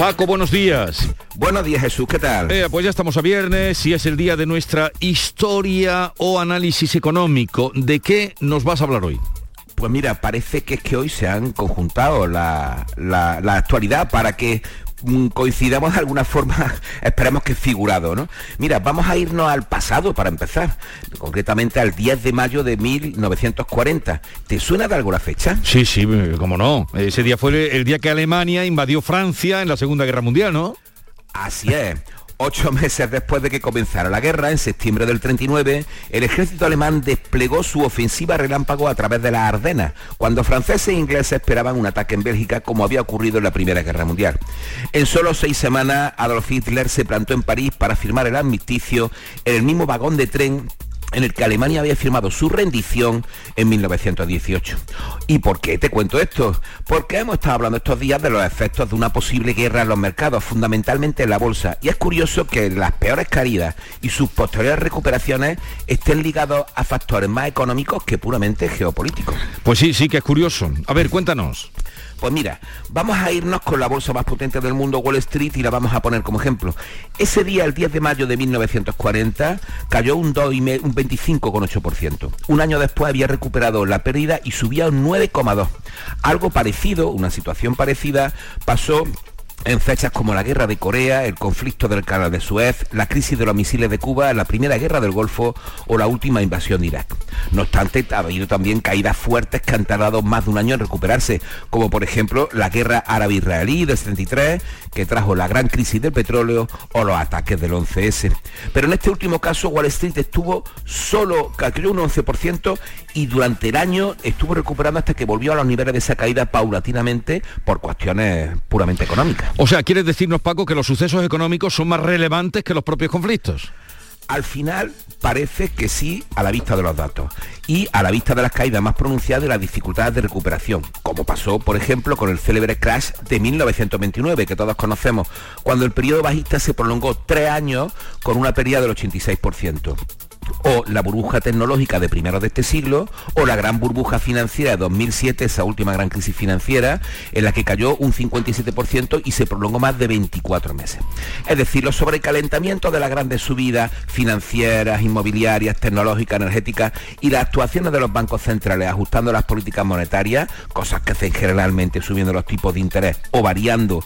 Paco, buenos días. Buenos días Jesús, ¿qué tal? Eh, pues ya estamos a viernes y es el día de nuestra historia o análisis económico. ¿De qué nos vas a hablar hoy? Pues mira, parece que es que hoy se han conjuntado la, la, la actualidad para que coincidamos de alguna forma, esperemos que figurado, ¿no? Mira, vamos a irnos al pasado para empezar, concretamente al 10 de mayo de 1940. ¿Te suena de algo la fecha? Sí, sí, cómo no. Ese día fue el día que Alemania invadió Francia en la Segunda Guerra Mundial, ¿no? Así es. Ocho meses después de que comenzara la guerra, en septiembre del 39, el ejército alemán desplegó su ofensiva relámpago a través de las Ardenas, cuando franceses e ingleses esperaban un ataque en Bélgica como había ocurrido en la Primera Guerra Mundial. En solo seis semanas, Adolf Hitler se plantó en París para firmar el armisticio en el mismo vagón de tren en el que Alemania había firmado su rendición en 1918. ¿Y por qué te cuento esto? Porque hemos estado hablando estos días de los efectos de una posible guerra en los mercados, fundamentalmente en la bolsa, y es curioso que las peores caídas y sus posteriores recuperaciones estén ligados a factores más económicos que puramente geopolíticos. Pues sí, sí que es curioso. A ver, cuéntanos. Pues mira, vamos a irnos con la bolsa más potente del mundo, Wall Street, y la vamos a poner como ejemplo. Ese día, el 10 de mayo de 1940, cayó un, 2 y un 25,8%. Un año después había recuperado la pérdida y subía un 9,2%. Algo parecido, una situación parecida, pasó en fechas como la guerra de Corea, el conflicto del canal de Suez, la crisis de los misiles de Cuba, la primera guerra del Golfo o la última invasión de Irak. No obstante, ha habido también caídas fuertes que han tardado más de un año en recuperarse, como por ejemplo la guerra árabe-israelí del 73, que trajo la gran crisis del petróleo o los ataques del 11S. Pero en este último caso, Wall Street estuvo solo, cayó un 11% y durante el año estuvo recuperando hasta que volvió a los niveles de esa caída paulatinamente por cuestiones puramente económicas. O sea, ¿quieres decirnos, Paco, que los sucesos económicos son más relevantes que los propios conflictos? Al final parece que sí a la vista de los datos y a la vista de las caídas más pronunciadas de las dificultades de recuperación, como pasó, por ejemplo, con el célebre crash de 1929, que todos conocemos, cuando el periodo bajista se prolongó tres años con una pérdida del 86% o la burbuja tecnológica de primeros de este siglo, o la gran burbuja financiera de 2007, esa última gran crisis financiera, en la que cayó un 57% y se prolongó más de 24 meses. Es decir, los sobrecalentamientos de las grandes subidas financieras, inmobiliarias, tecnológicas, energéticas y las actuaciones de los bancos centrales ajustando las políticas monetarias, cosas que hacen generalmente subiendo los tipos de interés o variando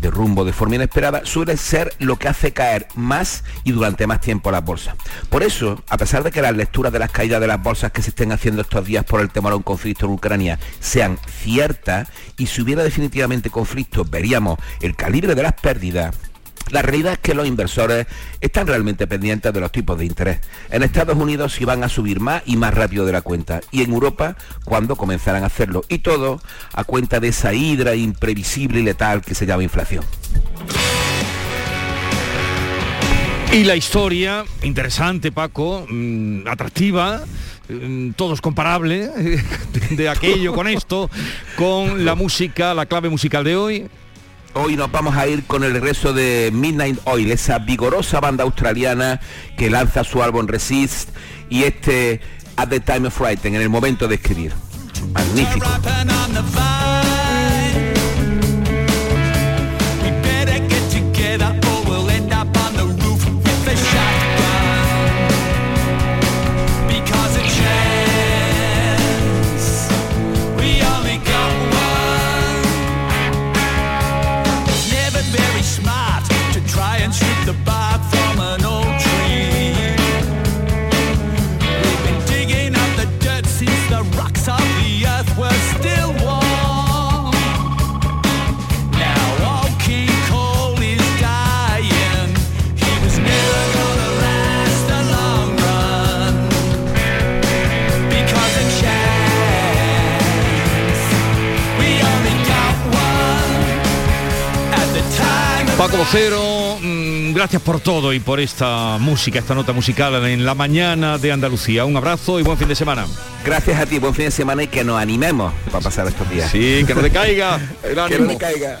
de rumbo de forma inesperada suele ser lo que hace caer más y durante más tiempo las bolsas. Por eso, a pesar de que las lecturas de las caídas de las bolsas que se estén haciendo estos días por el temor a un conflicto en Ucrania sean ciertas y si hubiera definitivamente conflicto veríamos el calibre de las pérdidas, la realidad es que los inversores están realmente pendientes de los tipos de interés. En Estados Unidos si van a subir más y más rápido de la cuenta. Y en Europa cuando comenzarán a hacerlo. Y todo a cuenta de esa hidra imprevisible y letal que se llama inflación. Y la historia, interesante Paco, mmm, atractiva, mmm, todo es comparable de aquello con esto, con la música, la clave musical de hoy. Hoy nos vamos a ir con el regreso de Midnight Oil, esa vigorosa banda australiana que lanza su álbum Resist y este At the Time of Writing, en el momento de escribir. Magnífico. Paco Vocero, mmm, gracias por todo y por esta música, esta nota musical en la mañana de Andalucía. Un abrazo y buen fin de semana. Gracias a ti, buen fin de semana y que nos animemos para pasar estos días. Sí, que no decaiga. El que no decaiga.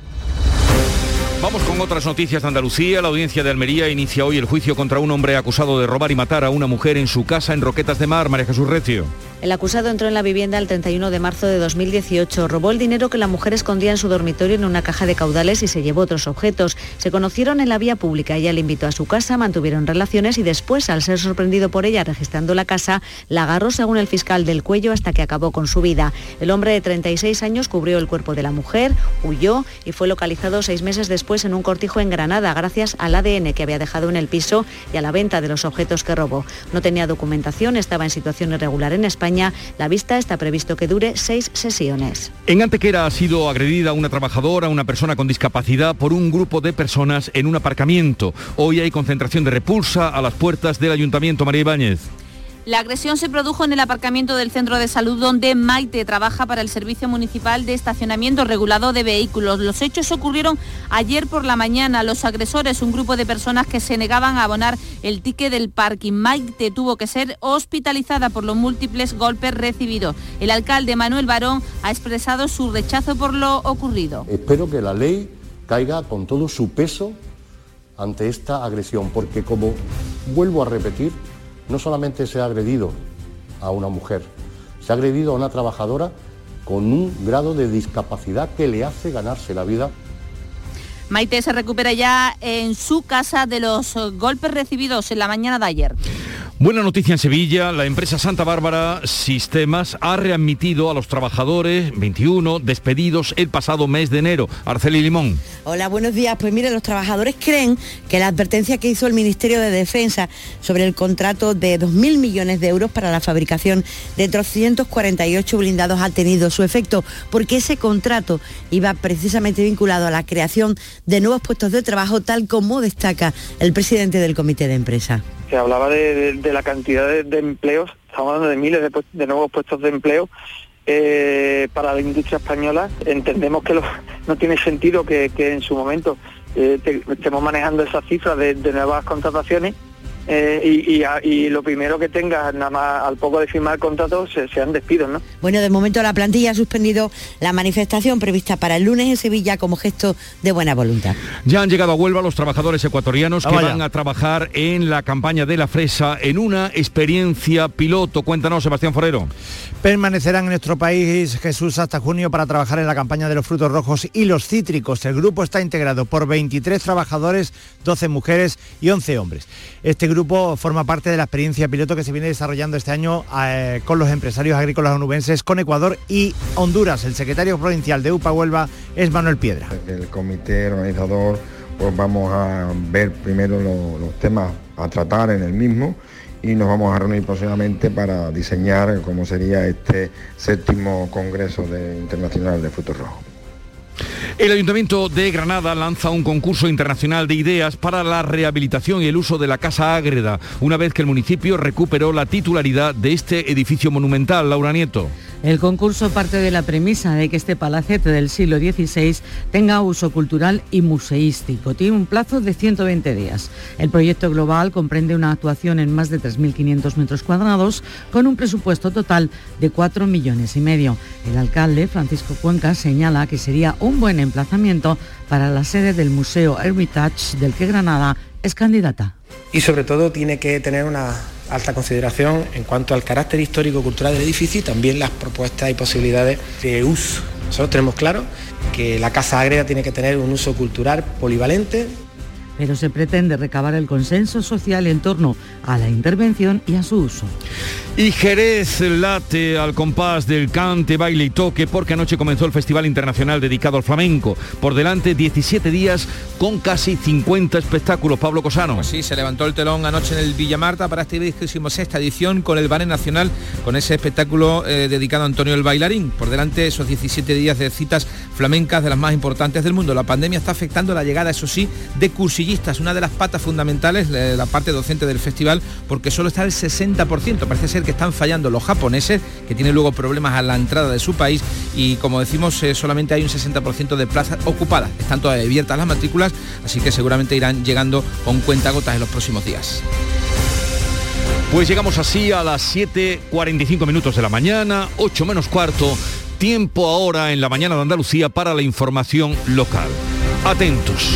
Vamos con otras noticias de Andalucía. La audiencia de Almería inicia hoy el juicio contra un hombre acusado de robar y matar a una mujer en su casa en Roquetas de Mar, María Jesús Recio. El acusado entró en la vivienda el 31 de marzo de 2018, robó el dinero que la mujer escondía en su dormitorio en una caja de caudales y se llevó otros objetos. Se conocieron en la vía pública, ella le invitó a su casa, mantuvieron relaciones y después, al ser sorprendido por ella registrando la casa, la agarró según el fiscal del cuello hasta que acabó con su vida. El hombre de 36 años cubrió el cuerpo de la mujer, huyó y fue localizado seis meses después en un cortijo en Granada gracias al ADN que había dejado en el piso y a la venta de los objetos que robó. No tenía documentación, estaba en situación irregular en España. La vista está previsto que dure seis sesiones. En Antequera ha sido agredida una trabajadora, una persona con discapacidad, por un grupo de personas en un aparcamiento. Hoy hay concentración de repulsa a las puertas del Ayuntamiento. María Ibáñez. La agresión se produjo en el aparcamiento del centro de salud donde Maite trabaja para el Servicio Municipal de Estacionamiento Regulado de Vehículos. Los hechos ocurrieron ayer por la mañana. Los agresores, un grupo de personas que se negaban a abonar el ticket del parking. Maite tuvo que ser hospitalizada por los múltiples golpes recibidos. El alcalde Manuel Barón ha expresado su rechazo por lo ocurrido. Espero que la ley caiga con todo su peso ante esta agresión, porque como vuelvo a repetir, no solamente se ha agredido a una mujer, se ha agredido a una trabajadora con un grado de discapacidad que le hace ganarse la vida Maite se recupera ya en su casa de los golpes recibidos en la mañana de ayer. Buena noticia en Sevilla, la empresa Santa Bárbara Sistemas ha readmitido a los trabajadores 21 despedidos el pasado mes de enero. Arceli Limón. Hola, buenos días. Pues mire, los trabajadores creen que la advertencia que hizo el Ministerio de Defensa sobre el contrato de 2.000 millones de euros para la fabricación de 348 blindados ha tenido su efecto, porque ese contrato iba precisamente vinculado a la creación de nuevos puestos de trabajo, tal como destaca el presidente del comité de empresa. Se hablaba de, la cantidad de, empleos, estamos hablando de miles de, nuevos puestos de empleo eh, para la industria española. Entendemos que no tiene sentido que, en su momento eh, te- estemos manejando esas cifras de nuevas contrataciones eh, y, y a- y lo primero que tengas, nada más al poco de firmar el contrato, se- sean despidos, ¿no? Bueno, de momento la plantilla ha suspendido la manifestación prevista para el lunes en Sevilla como gesto de buena voluntad. Ya han llegado a Huelva los trabajadores ecuatorianos que Vamos van a trabajar en la campaña de la fresa en una experiencia piloto. Cuéntanos, Sebastián Forero. Permanecerán en nuestro país Jesús hasta junio para trabajar en la campaña de los frutos rojos y los cítricos. El grupo está integrado por 23 trabajadores, 12 mujeres y 11 hombres. Este grupo forma parte de la experiencia piloto que se viene desarrollando este año eh, con los empresarios agrícolas onubenses, con Ecuador y Honduras. El secretario provincial de UPA Huelva es Manuel Piedra. el comité organizador pues vamos a ver primero lo- los temas a tratar en el mismo y nos vamos a reunir próximamente para diseñar cómo sería este séptimo Congreso Internacional de Frutos Rojos. El Ayuntamiento de Granada lanza un concurso internacional de ideas para la rehabilitación y el uso de la Casa Ágreda, una vez que el municipio recuperó la titularidad de este edificio monumental. Laura Nieto. El concurso parte de la premisa de que este palacete del siglo XVI tenga uso cultural y museístico. Tiene un plazo de 120 días. El proyecto global comprende una actuación en más de 3.500 metros cuadrados con un presupuesto total de 4 millones y medio. El alcalde, Francisco Cuenca, señala que sería un buen emplazamiento para la sede del Museo Hermitage del que Granada es candidata. y sobre todo tiene que tener una alta consideración en cuanto al carácter histórico-cultural del edificio y también las propuestas y posibilidades de uso. Nosotros tenemos claro que la Casa Ágreda tiene que tener un uso cultural polivalente, pero se pretende recabar el consenso social en torno a la intervención y a su uso. Y Jerez late al compás del cante, baile y toque porque anoche comenzó el Festival Internacional dedicado al flamenco. Por delante 17 días con casi 50 espectáculos. Pablo Cosano. Pues sí, se levantó el telón anoche en el Villamarta para esta 26 edición con el Bares Nacional, con ese espectáculo eh, dedicado a Antonio el Bailarín. Por delante esos 17 días de citas flamencas de las más importantes del mundo. La pandemia está afectando la llegada, eso sí, de cursillistas, una de las patas fundamentales, la parte docente del festival, porque solo está el 60%. Parece ser que están fallando los japoneses, que tienen luego problemas a la entrada de su país y como decimos eh, solamente hay un 60% de plazas ocupadas. Están todavía abiertas las matrículas, así que seguramente irán llegando con cuentagotas en los próximos días. Pues llegamos así a las 7.45 minutos de la mañana, 8 menos cuarto, tiempo ahora en la mañana de Andalucía para la información local. Atentos.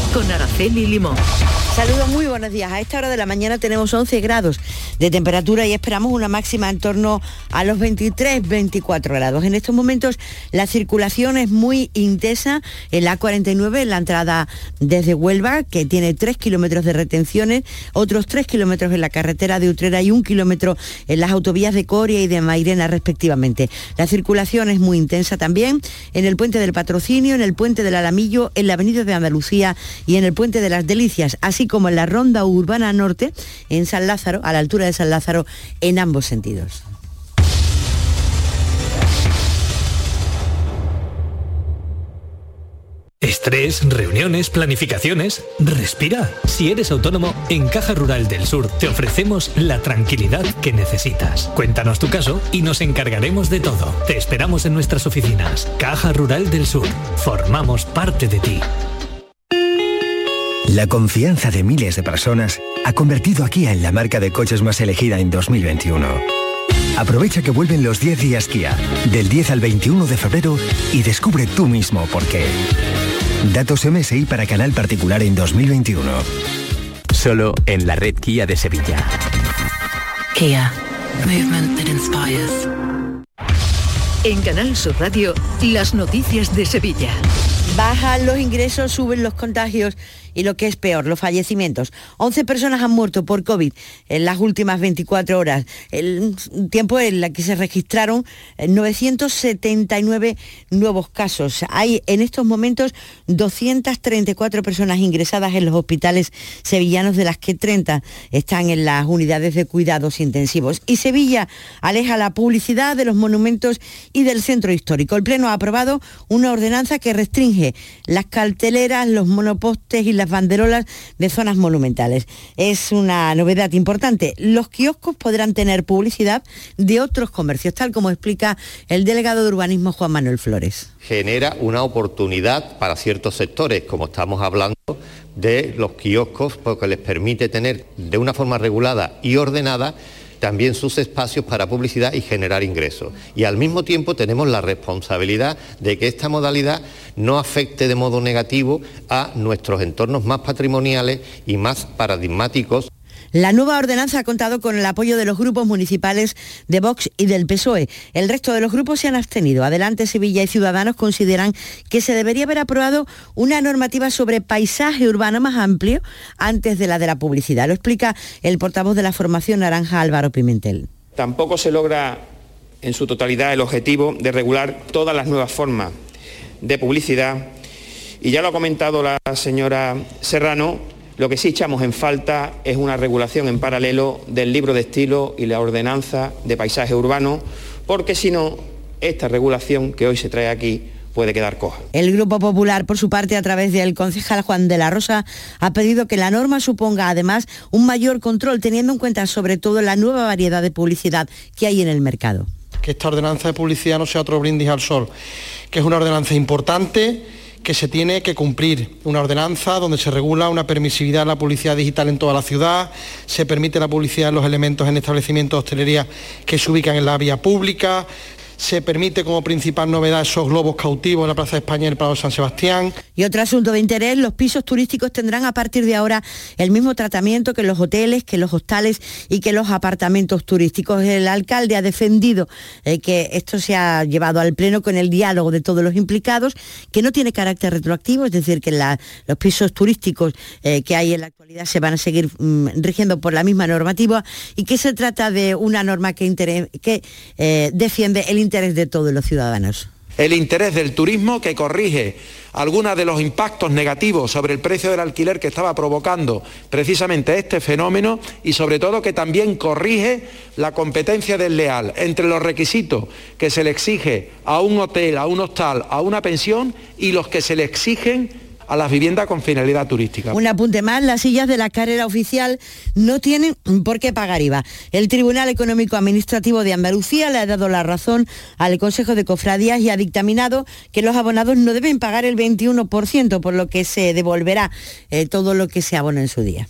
Con Araceli Limón. Saludos, muy buenos días. A esta hora de la mañana tenemos 11 grados de temperatura y esperamos una máxima en torno a los 23-24 grados. En estos momentos la circulación es muy intensa en la 49, en la entrada desde Huelva, que tiene 3 kilómetros de retenciones, otros 3 kilómetros en la carretera de Utrera y un kilómetro en las autovías de Coria y de Mairena respectivamente. La circulación es muy intensa también en el puente del Patrocinio, en el puente del Alamillo, en la avenida de Andalucía y en el puente de las Delicias, así como en la ronda urbana norte en San Lázaro, a la altura de San Lázaro, en ambos sentidos. Estrés, reuniones, planificaciones. Respira. Si eres autónomo, en Caja Rural del Sur te ofrecemos la tranquilidad que necesitas. Cuéntanos tu caso y nos encargaremos de todo. Te esperamos en nuestras oficinas. Caja Rural del Sur. Formamos parte de ti. La confianza de miles de personas ha convertido a Kia en la marca de coches más elegida en 2021. Aprovecha que vuelven los 10 días Kia, del 10 al 21 de febrero y descubre tú mismo por qué. Datos MSI para canal particular en 2021. Solo en la red Kia de Sevilla. Kia. Movement that inspires. En Canal Sur Radio, las noticias de Sevilla. Bajan los ingresos, suben los contagios y lo que es peor, los fallecimientos. 11 personas han muerto por COVID en las últimas 24 horas, el tiempo en el que se registraron 979 nuevos casos. Hay en estos momentos 234 personas ingresadas en los hospitales sevillanos, de las que 30 están en las unidades de cuidados intensivos. Y Sevilla aleja la publicidad de los monumentos y del centro histórico. El Pleno ha aprobado una ordenanza que restringe las carteleras, los monopostes y las banderolas de zonas monumentales. Es una novedad importante. Los kioscos podrán tener publicidad de otros comercios, tal como explica el delegado de urbanismo Juan Manuel Flores. Genera una oportunidad para ciertos sectores, como estamos hablando de los kioscos, porque les permite tener de una forma regulada y ordenada también sus espacios para publicidad y generar ingresos. Y al mismo tiempo tenemos la responsabilidad de que esta modalidad no afecte de modo negativo a nuestros entornos más patrimoniales y más paradigmáticos. La nueva ordenanza ha contado con el apoyo de los grupos municipales de Vox y del PSOE. El resto de los grupos se han abstenido. Adelante Sevilla y Ciudadanos consideran que se debería haber aprobado una normativa sobre paisaje urbano más amplio antes de la de la publicidad. Lo explica el portavoz de la formación naranja Álvaro Pimentel. Tampoco se logra en su totalidad el objetivo de regular todas las nuevas formas de publicidad. Y ya lo ha comentado la señora Serrano, lo que sí echamos en falta es una regulación en paralelo del libro de estilo y la ordenanza de paisaje urbano, porque si no, esta regulación que hoy se trae aquí puede quedar coja. El Grupo Popular, por su parte, a través del concejal Juan de la Rosa, ha pedido que la norma suponga además un mayor control, teniendo en cuenta sobre todo la nueva variedad de publicidad que hay en el mercado. Que esta ordenanza de publicidad no sea otro brindis al sol, que es una ordenanza importante que se tiene que cumplir. Una ordenanza donde se regula una permisividad en la publicidad digital en toda la ciudad, se permite la publicidad de los elementos en establecimientos de hostelería que se ubican en la vía pública, Se permite como principal novedad esos globos cautivos en la Plaza de España el Prado San Sebastián. Y otro asunto de interés, los pisos turísticos tendrán a partir de ahora el mismo tratamiento que los hoteles, que los hostales y que los apartamentos turísticos. El alcalde ha defendido eh, que esto se ha llevado al pleno con el diálogo de todos los implicados, que no tiene carácter retroactivo, es decir, que los pisos turísticos eh, que hay en la actualidad se van a seguir mm, rigiendo por la misma normativa y que se trata de una norma que, que eh, defiende el interés de todos los ciudadanos el interés del turismo que corrige algunos de los impactos negativos sobre el precio del alquiler que estaba provocando precisamente este fenómeno y sobre todo que también corrige la competencia desleal. Entre los requisitos que se le exige a un hotel, a un hostal, a una pensión y los que se le exigen a las viviendas con finalidad turística. Un apunte más, las sillas de la carrera oficial no tienen por qué pagar IVA. El Tribunal Económico Administrativo de Andalucía le ha dado la razón al Consejo de Cofradías y ha dictaminado que los abonados no deben pagar el 21%, por lo que se devolverá eh, todo lo que se abona en su día.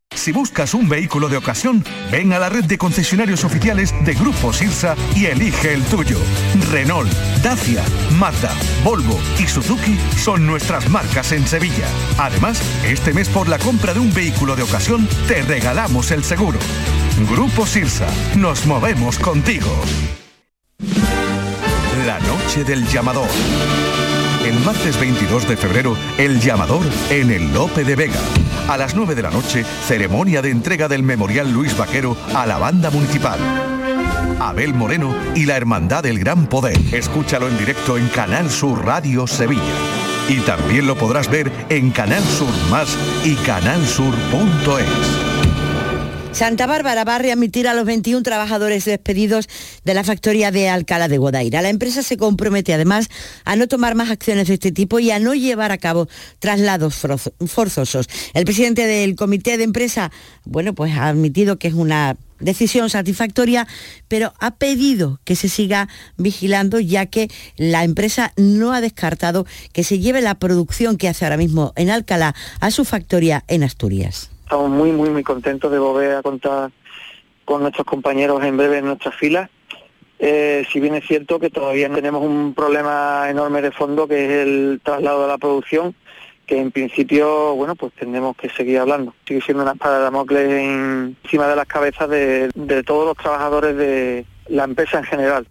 Si buscas un vehículo de ocasión, ven a la red de concesionarios oficiales de Grupo Sirsa y elige el tuyo. Renault, Dacia, Mazda, Volvo y Suzuki son nuestras marcas en Sevilla. Además, este mes por la compra de un vehículo de ocasión te regalamos el seguro. Grupo Sirsa, nos movemos contigo. La noche del llamador. El martes 22 de febrero, el llamador en el Lope de Vega. A las 9 de la noche, ceremonia de entrega del Memorial Luis Vaquero a la banda municipal. Abel Moreno y la Hermandad del Gran Poder. Escúchalo en directo en Canal Sur Radio Sevilla. Y también lo podrás ver en Canal Sur Más y canalsur.es. Santa Bárbara va a readmitir a los 21 trabajadores despedidos de la factoría de Alcalá de Guadaira. La empresa se compromete además a no tomar más acciones de este tipo y a no llevar a cabo traslados forzosos. El presidente del comité de empresa, bueno, pues ha admitido que es una decisión satisfactoria, pero ha pedido que se siga vigilando ya que la empresa no ha descartado que se lleve la producción que hace ahora mismo en Alcalá a su factoría en Asturias estamos muy, muy, muy contentos de volver a contar con nuestros compañeros en breve en nuestras filas. Eh, si bien es cierto que todavía tenemos un problema enorme de fondo que es el traslado de la producción, que en principio, bueno, pues tendremos que seguir hablando. Sigue siendo una espada de Damocles encima de las cabezas de todos los trabajadores de la empresa en general.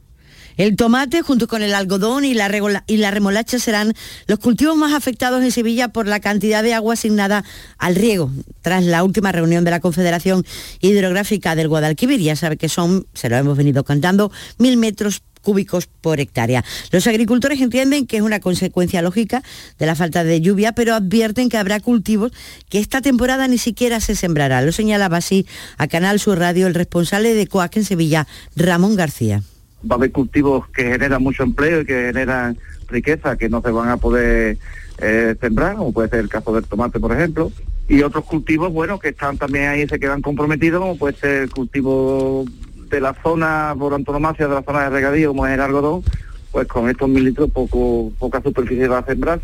El tomate junto con el algodón y la, remolacha serán los cultivos más afectados en Sevilla por la cantidad de agua asignada al riego tras la última reunión de la Confederación Hidrográfica del Guadalquivir. Ya sabe que son, se lo hemos venido contando, mil metros cúbicos por hectárea. Los agricultores entienden que es una consecuencia lógica de la falta de lluvia, pero advierten que habrá cultivos que esta temporada ni siquiera se sembrará. Lo señalaba así a Canal Sur Radio el responsable de COAC en Sevilla, Ramón García va a haber cultivos que generan mucho empleo y que generan riqueza que no se van a poder eh, sembrar, como puede ser el caso del tomate, por ejemplo, y otros cultivos, bueno, que están también ahí, se quedan comprometidos, como puede ser el cultivo de la zona, por antonomasia, de la zona de regadío, como es el algodón, pues con estos mil litros poco, poca superficie va a sembrar,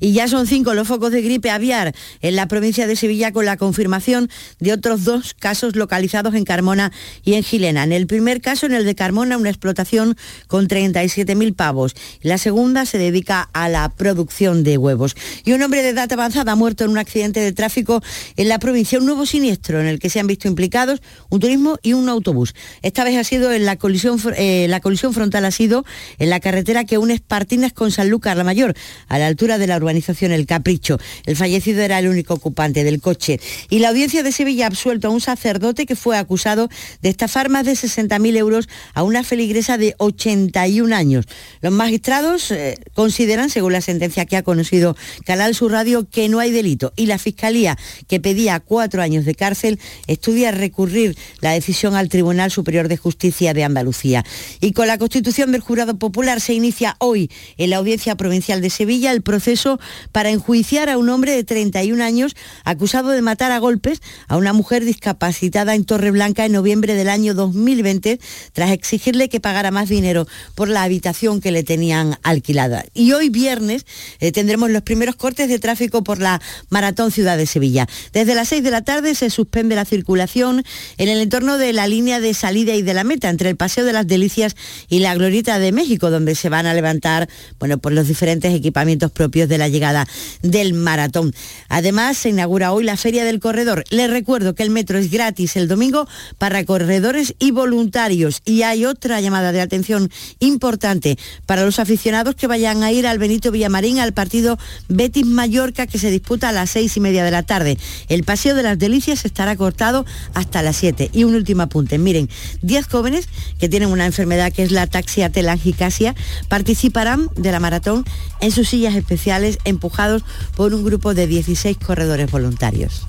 y ya son cinco los focos de gripe aviar en la provincia de Sevilla con la confirmación de otros dos casos localizados en Carmona y en Gilena. En el primer caso, en el de Carmona, una explotación con 37.000 pavos. La segunda se dedica a la producción de huevos. Y un hombre de edad avanzada ha muerto en un accidente de tráfico en la provincia. Un nuevo siniestro en el que se han visto implicados un turismo y un autobús. Esta vez ha sido en la colisión, eh, la colisión frontal ha sido en la carretera que une Espartinas con Sanlúcar la Mayor, a la altura de la urbanización El Capricho. El fallecido era el único ocupante del coche. Y la audiencia de Sevilla ha absuelto a un sacerdote que fue acusado de estafar más de 60.000 euros a una feligresa de 81 años. Los magistrados eh, consideran, según la sentencia que ha conocido Canal Sur Radio, que no hay delito. Y la Fiscalía, que pedía cuatro años de cárcel, estudia recurrir la decisión al Tribunal Superior de Justicia de Andalucía. Y con la constitución del Jurado Popular se inicia hoy en la Audiencia Provincial de Sevilla el proceso para enjuiciar a un hombre de 31 años acusado de matar a golpes a una mujer discapacitada en Torreblanca en noviembre del año 2020 tras exigirle que pagara más dinero por la habitación que le tenían alquilada. Y hoy viernes eh, tendremos los primeros cortes de tráfico por la Maratón Ciudad de Sevilla. Desde las 6 de la tarde se suspende la circulación en el entorno de la línea de salida y de la meta entre el Paseo de las Delicias y la Glorieta de México, donde se van a levantar bueno, pues los diferentes equipamientos propios de la llegada del maratón. Además, se inaugura hoy la Feria del Corredor. Les recuerdo que el metro es gratis el domingo para corredores y voluntarios. Y hay otra llamada de atención importante para los aficionados que vayan a ir al Benito Villamarín al partido Betis Mallorca que se disputa a las seis y media de la tarde. El Paseo de las Delicias estará cortado hasta las 7. Y un último apunte. Miren, 10 jóvenes que tienen una enfermedad que es la taxia telangicasia participarán de la maratón en sus sillas especiales empujados por un grupo de 16 corredores voluntarios.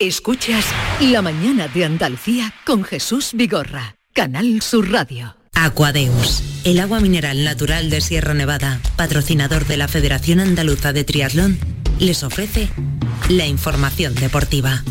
Escuchas La mañana de Andalucía con Jesús Vigorra, Canal Sur Radio. Aquadeus, el agua mineral natural de Sierra Nevada, patrocinador de la Federación Andaluza de Triatlón, les ofrece la información deportiva.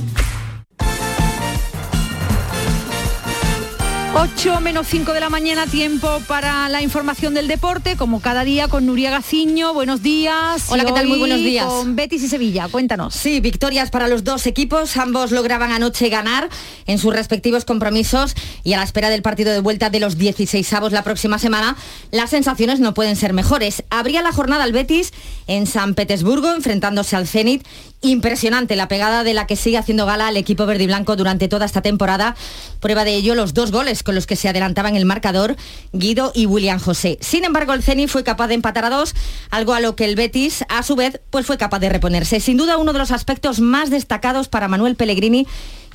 8 menos 5 de la mañana, tiempo para la información del deporte, como cada día con Nuria Gaciño. Buenos días. Hola, ¿qué tal? Muy buenos días. Con Betis y Sevilla, cuéntanos. Sí, victorias para los dos equipos. Ambos lograban anoche ganar en sus respectivos compromisos y a la espera del partido de vuelta de los 16 avos la próxima semana, las sensaciones no pueden ser mejores. Habría la jornada al Betis en San Petersburgo, enfrentándose al Zenit Impresionante la pegada de la que sigue haciendo gala el equipo verde y blanco durante toda esta temporada. Prueba de ello los dos goles con los que se adelantaban el marcador Guido y William José. Sin embargo, el Ceni fue capaz de empatar a dos, algo a lo que el Betis, a su vez, pues fue capaz de reponerse. Sin duda uno de los aspectos más destacados para Manuel Pellegrini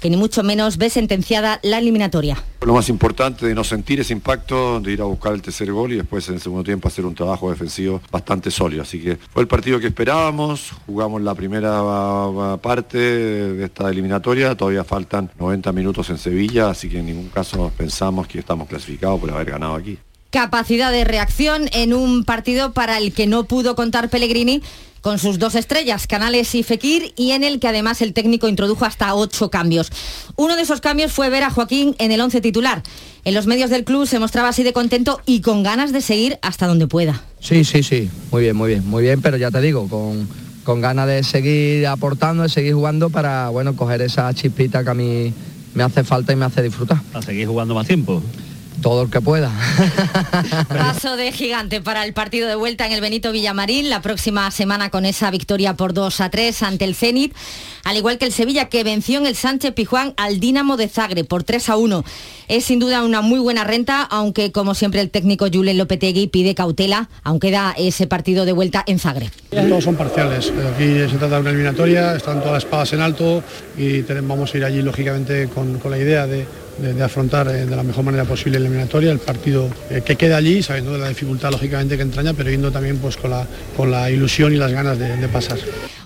que ni mucho menos ve sentenciada la eliminatoria. Lo más importante de no sentir ese impacto, de ir a buscar el tercer gol y después en el segundo tiempo hacer un trabajo defensivo bastante sólido. Así que fue el partido que esperábamos, jugamos la primera ah, parte de esta eliminatoria, todavía faltan 90 minutos en Sevilla, así que en ningún caso pensamos que estamos clasificados por haber ganado aquí capacidad de reacción en un partido para el que no pudo contar Pellegrini con sus dos estrellas, Canales y Fekir, y en el que además el técnico introdujo hasta ocho cambios. Uno de esos cambios fue ver a Joaquín en el once titular. En los medios del club se mostraba así de contento y con ganas de seguir hasta donde pueda. Sí, sí, sí, muy bien, muy bien, muy bien, pero ya te digo, con, con ganas de seguir aportando, de seguir jugando para, bueno, coger esa chispita que a mí me hace falta y me hace disfrutar. Para seguir jugando más tiempo todo el que pueda. Paso de gigante para el partido de vuelta en el Benito Villamarín la próxima semana con esa victoria por 2 a 3 ante el Zenit, al igual que el Sevilla que venció en el Sánchez Pijuán al Dinamo de Zagreb por 3 a 1. Es sin duda una muy buena renta, aunque como siempre el técnico Julen Lopetegui pide cautela, aunque da ese partido de vuelta en Zagreb. Todos son parciales, aquí se trata de una eliminatoria, están todas las espadas en alto y vamos a ir allí lógicamente con la idea de de, afrontar eh, de la mejor manera posible la eliminatoria, el partido eh, que queda allí, sabiendo de la dificultad lógicamente que entraña, pero yendo también pues, con, la, con la ilusión y las ganas de, pasar.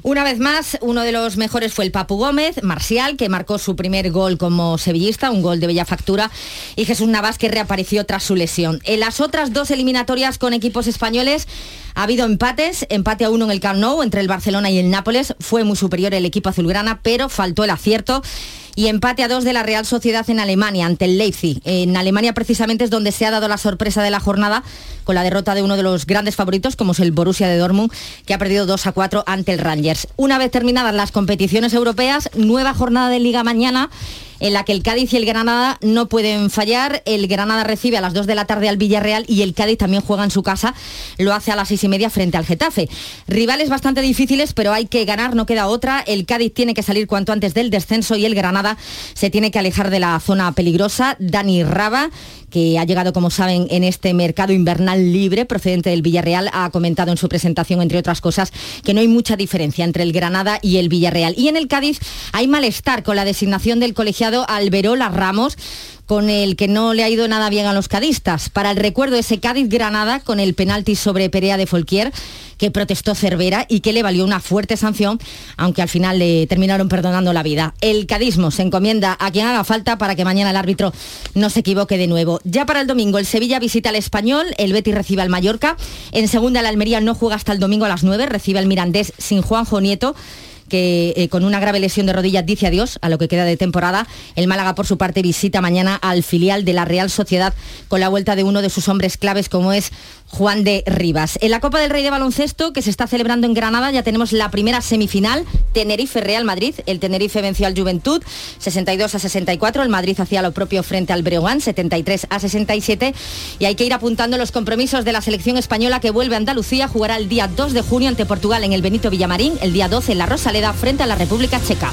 Una vez más, uno de los mejores fue el Papu Gómez, Marcial, que marcó su primer gol como sevillista, un gol de bella factura, y Jesús Navas, que reapareció tras su lesión. En las otras dos eliminatorias con equipos españoles ha habido empates, empate a uno en el Camp entre el Barcelona y el Nápoles, fue muy superior el equipo azulgrana, pero faltó el acierto y empate a dos de la Real Sociedad en Alemania ante el Leipzig. En Alemania precisamente es donde se ha dado la sorpresa de la jornada con la derrota de uno de los grandes favoritos como es el Borussia de Dortmund que ha perdido 2 a 4 ante el Rangers. Una vez terminadas las competiciones europeas, nueva jornada de liga mañana en la que el Cádiz y el Granada no pueden fallar. El Granada recibe a las 2 de la tarde al Villarreal y el Cádiz también juega en su casa, lo hace a las 6 y media frente al Getafe. Rivales bastante difíciles, pero hay que ganar, no queda otra. El Cádiz tiene que salir cuanto antes del descenso y el Granada se tiene que alejar de la zona peligrosa. Dani Raba que ha llegado, como saben, en este mercado invernal libre procedente del Villarreal, ha comentado en su presentación, entre otras cosas, que no hay mucha diferencia entre el Granada y el Villarreal. Y en el Cádiz hay malestar con la designación del colegiado Alberola Ramos con el que no le ha ido nada bien a los cadistas. Para el recuerdo ese Cádiz-Granada con el penalti sobre Perea de Folquier, que protestó Cervera y que le valió una fuerte sanción, aunque al final le terminaron perdonando la vida. El cadismo se encomienda a quien haga falta para que mañana el árbitro no se equivoque de nuevo. Ya para el domingo, el Sevilla visita al Español, el Betis recibe al Mallorca, en segunda el Almería no juega hasta el domingo a las 9, recibe al Mirandés sin Juanjo Nieto que eh, con una grave lesión de rodillas dice adiós a lo que queda de temporada. El Málaga, por su parte, visita mañana al filial de la Real Sociedad con la vuelta de uno de sus hombres claves como es Juan de Rivas. En la Copa del Rey de Baloncesto, que se está celebrando en Granada, ya tenemos la primera semifinal, Tenerife-Real Madrid. El Tenerife venció al Juventud 62 a 64, el Madrid hacía lo propio frente al Breogán 73 a 67 y hay que ir apuntando los compromisos de la selección española que vuelve a Andalucía, jugará el día 2 de junio ante Portugal en el Benito Villamarín, el día 12 en la Rosaleda frente a la República Checa.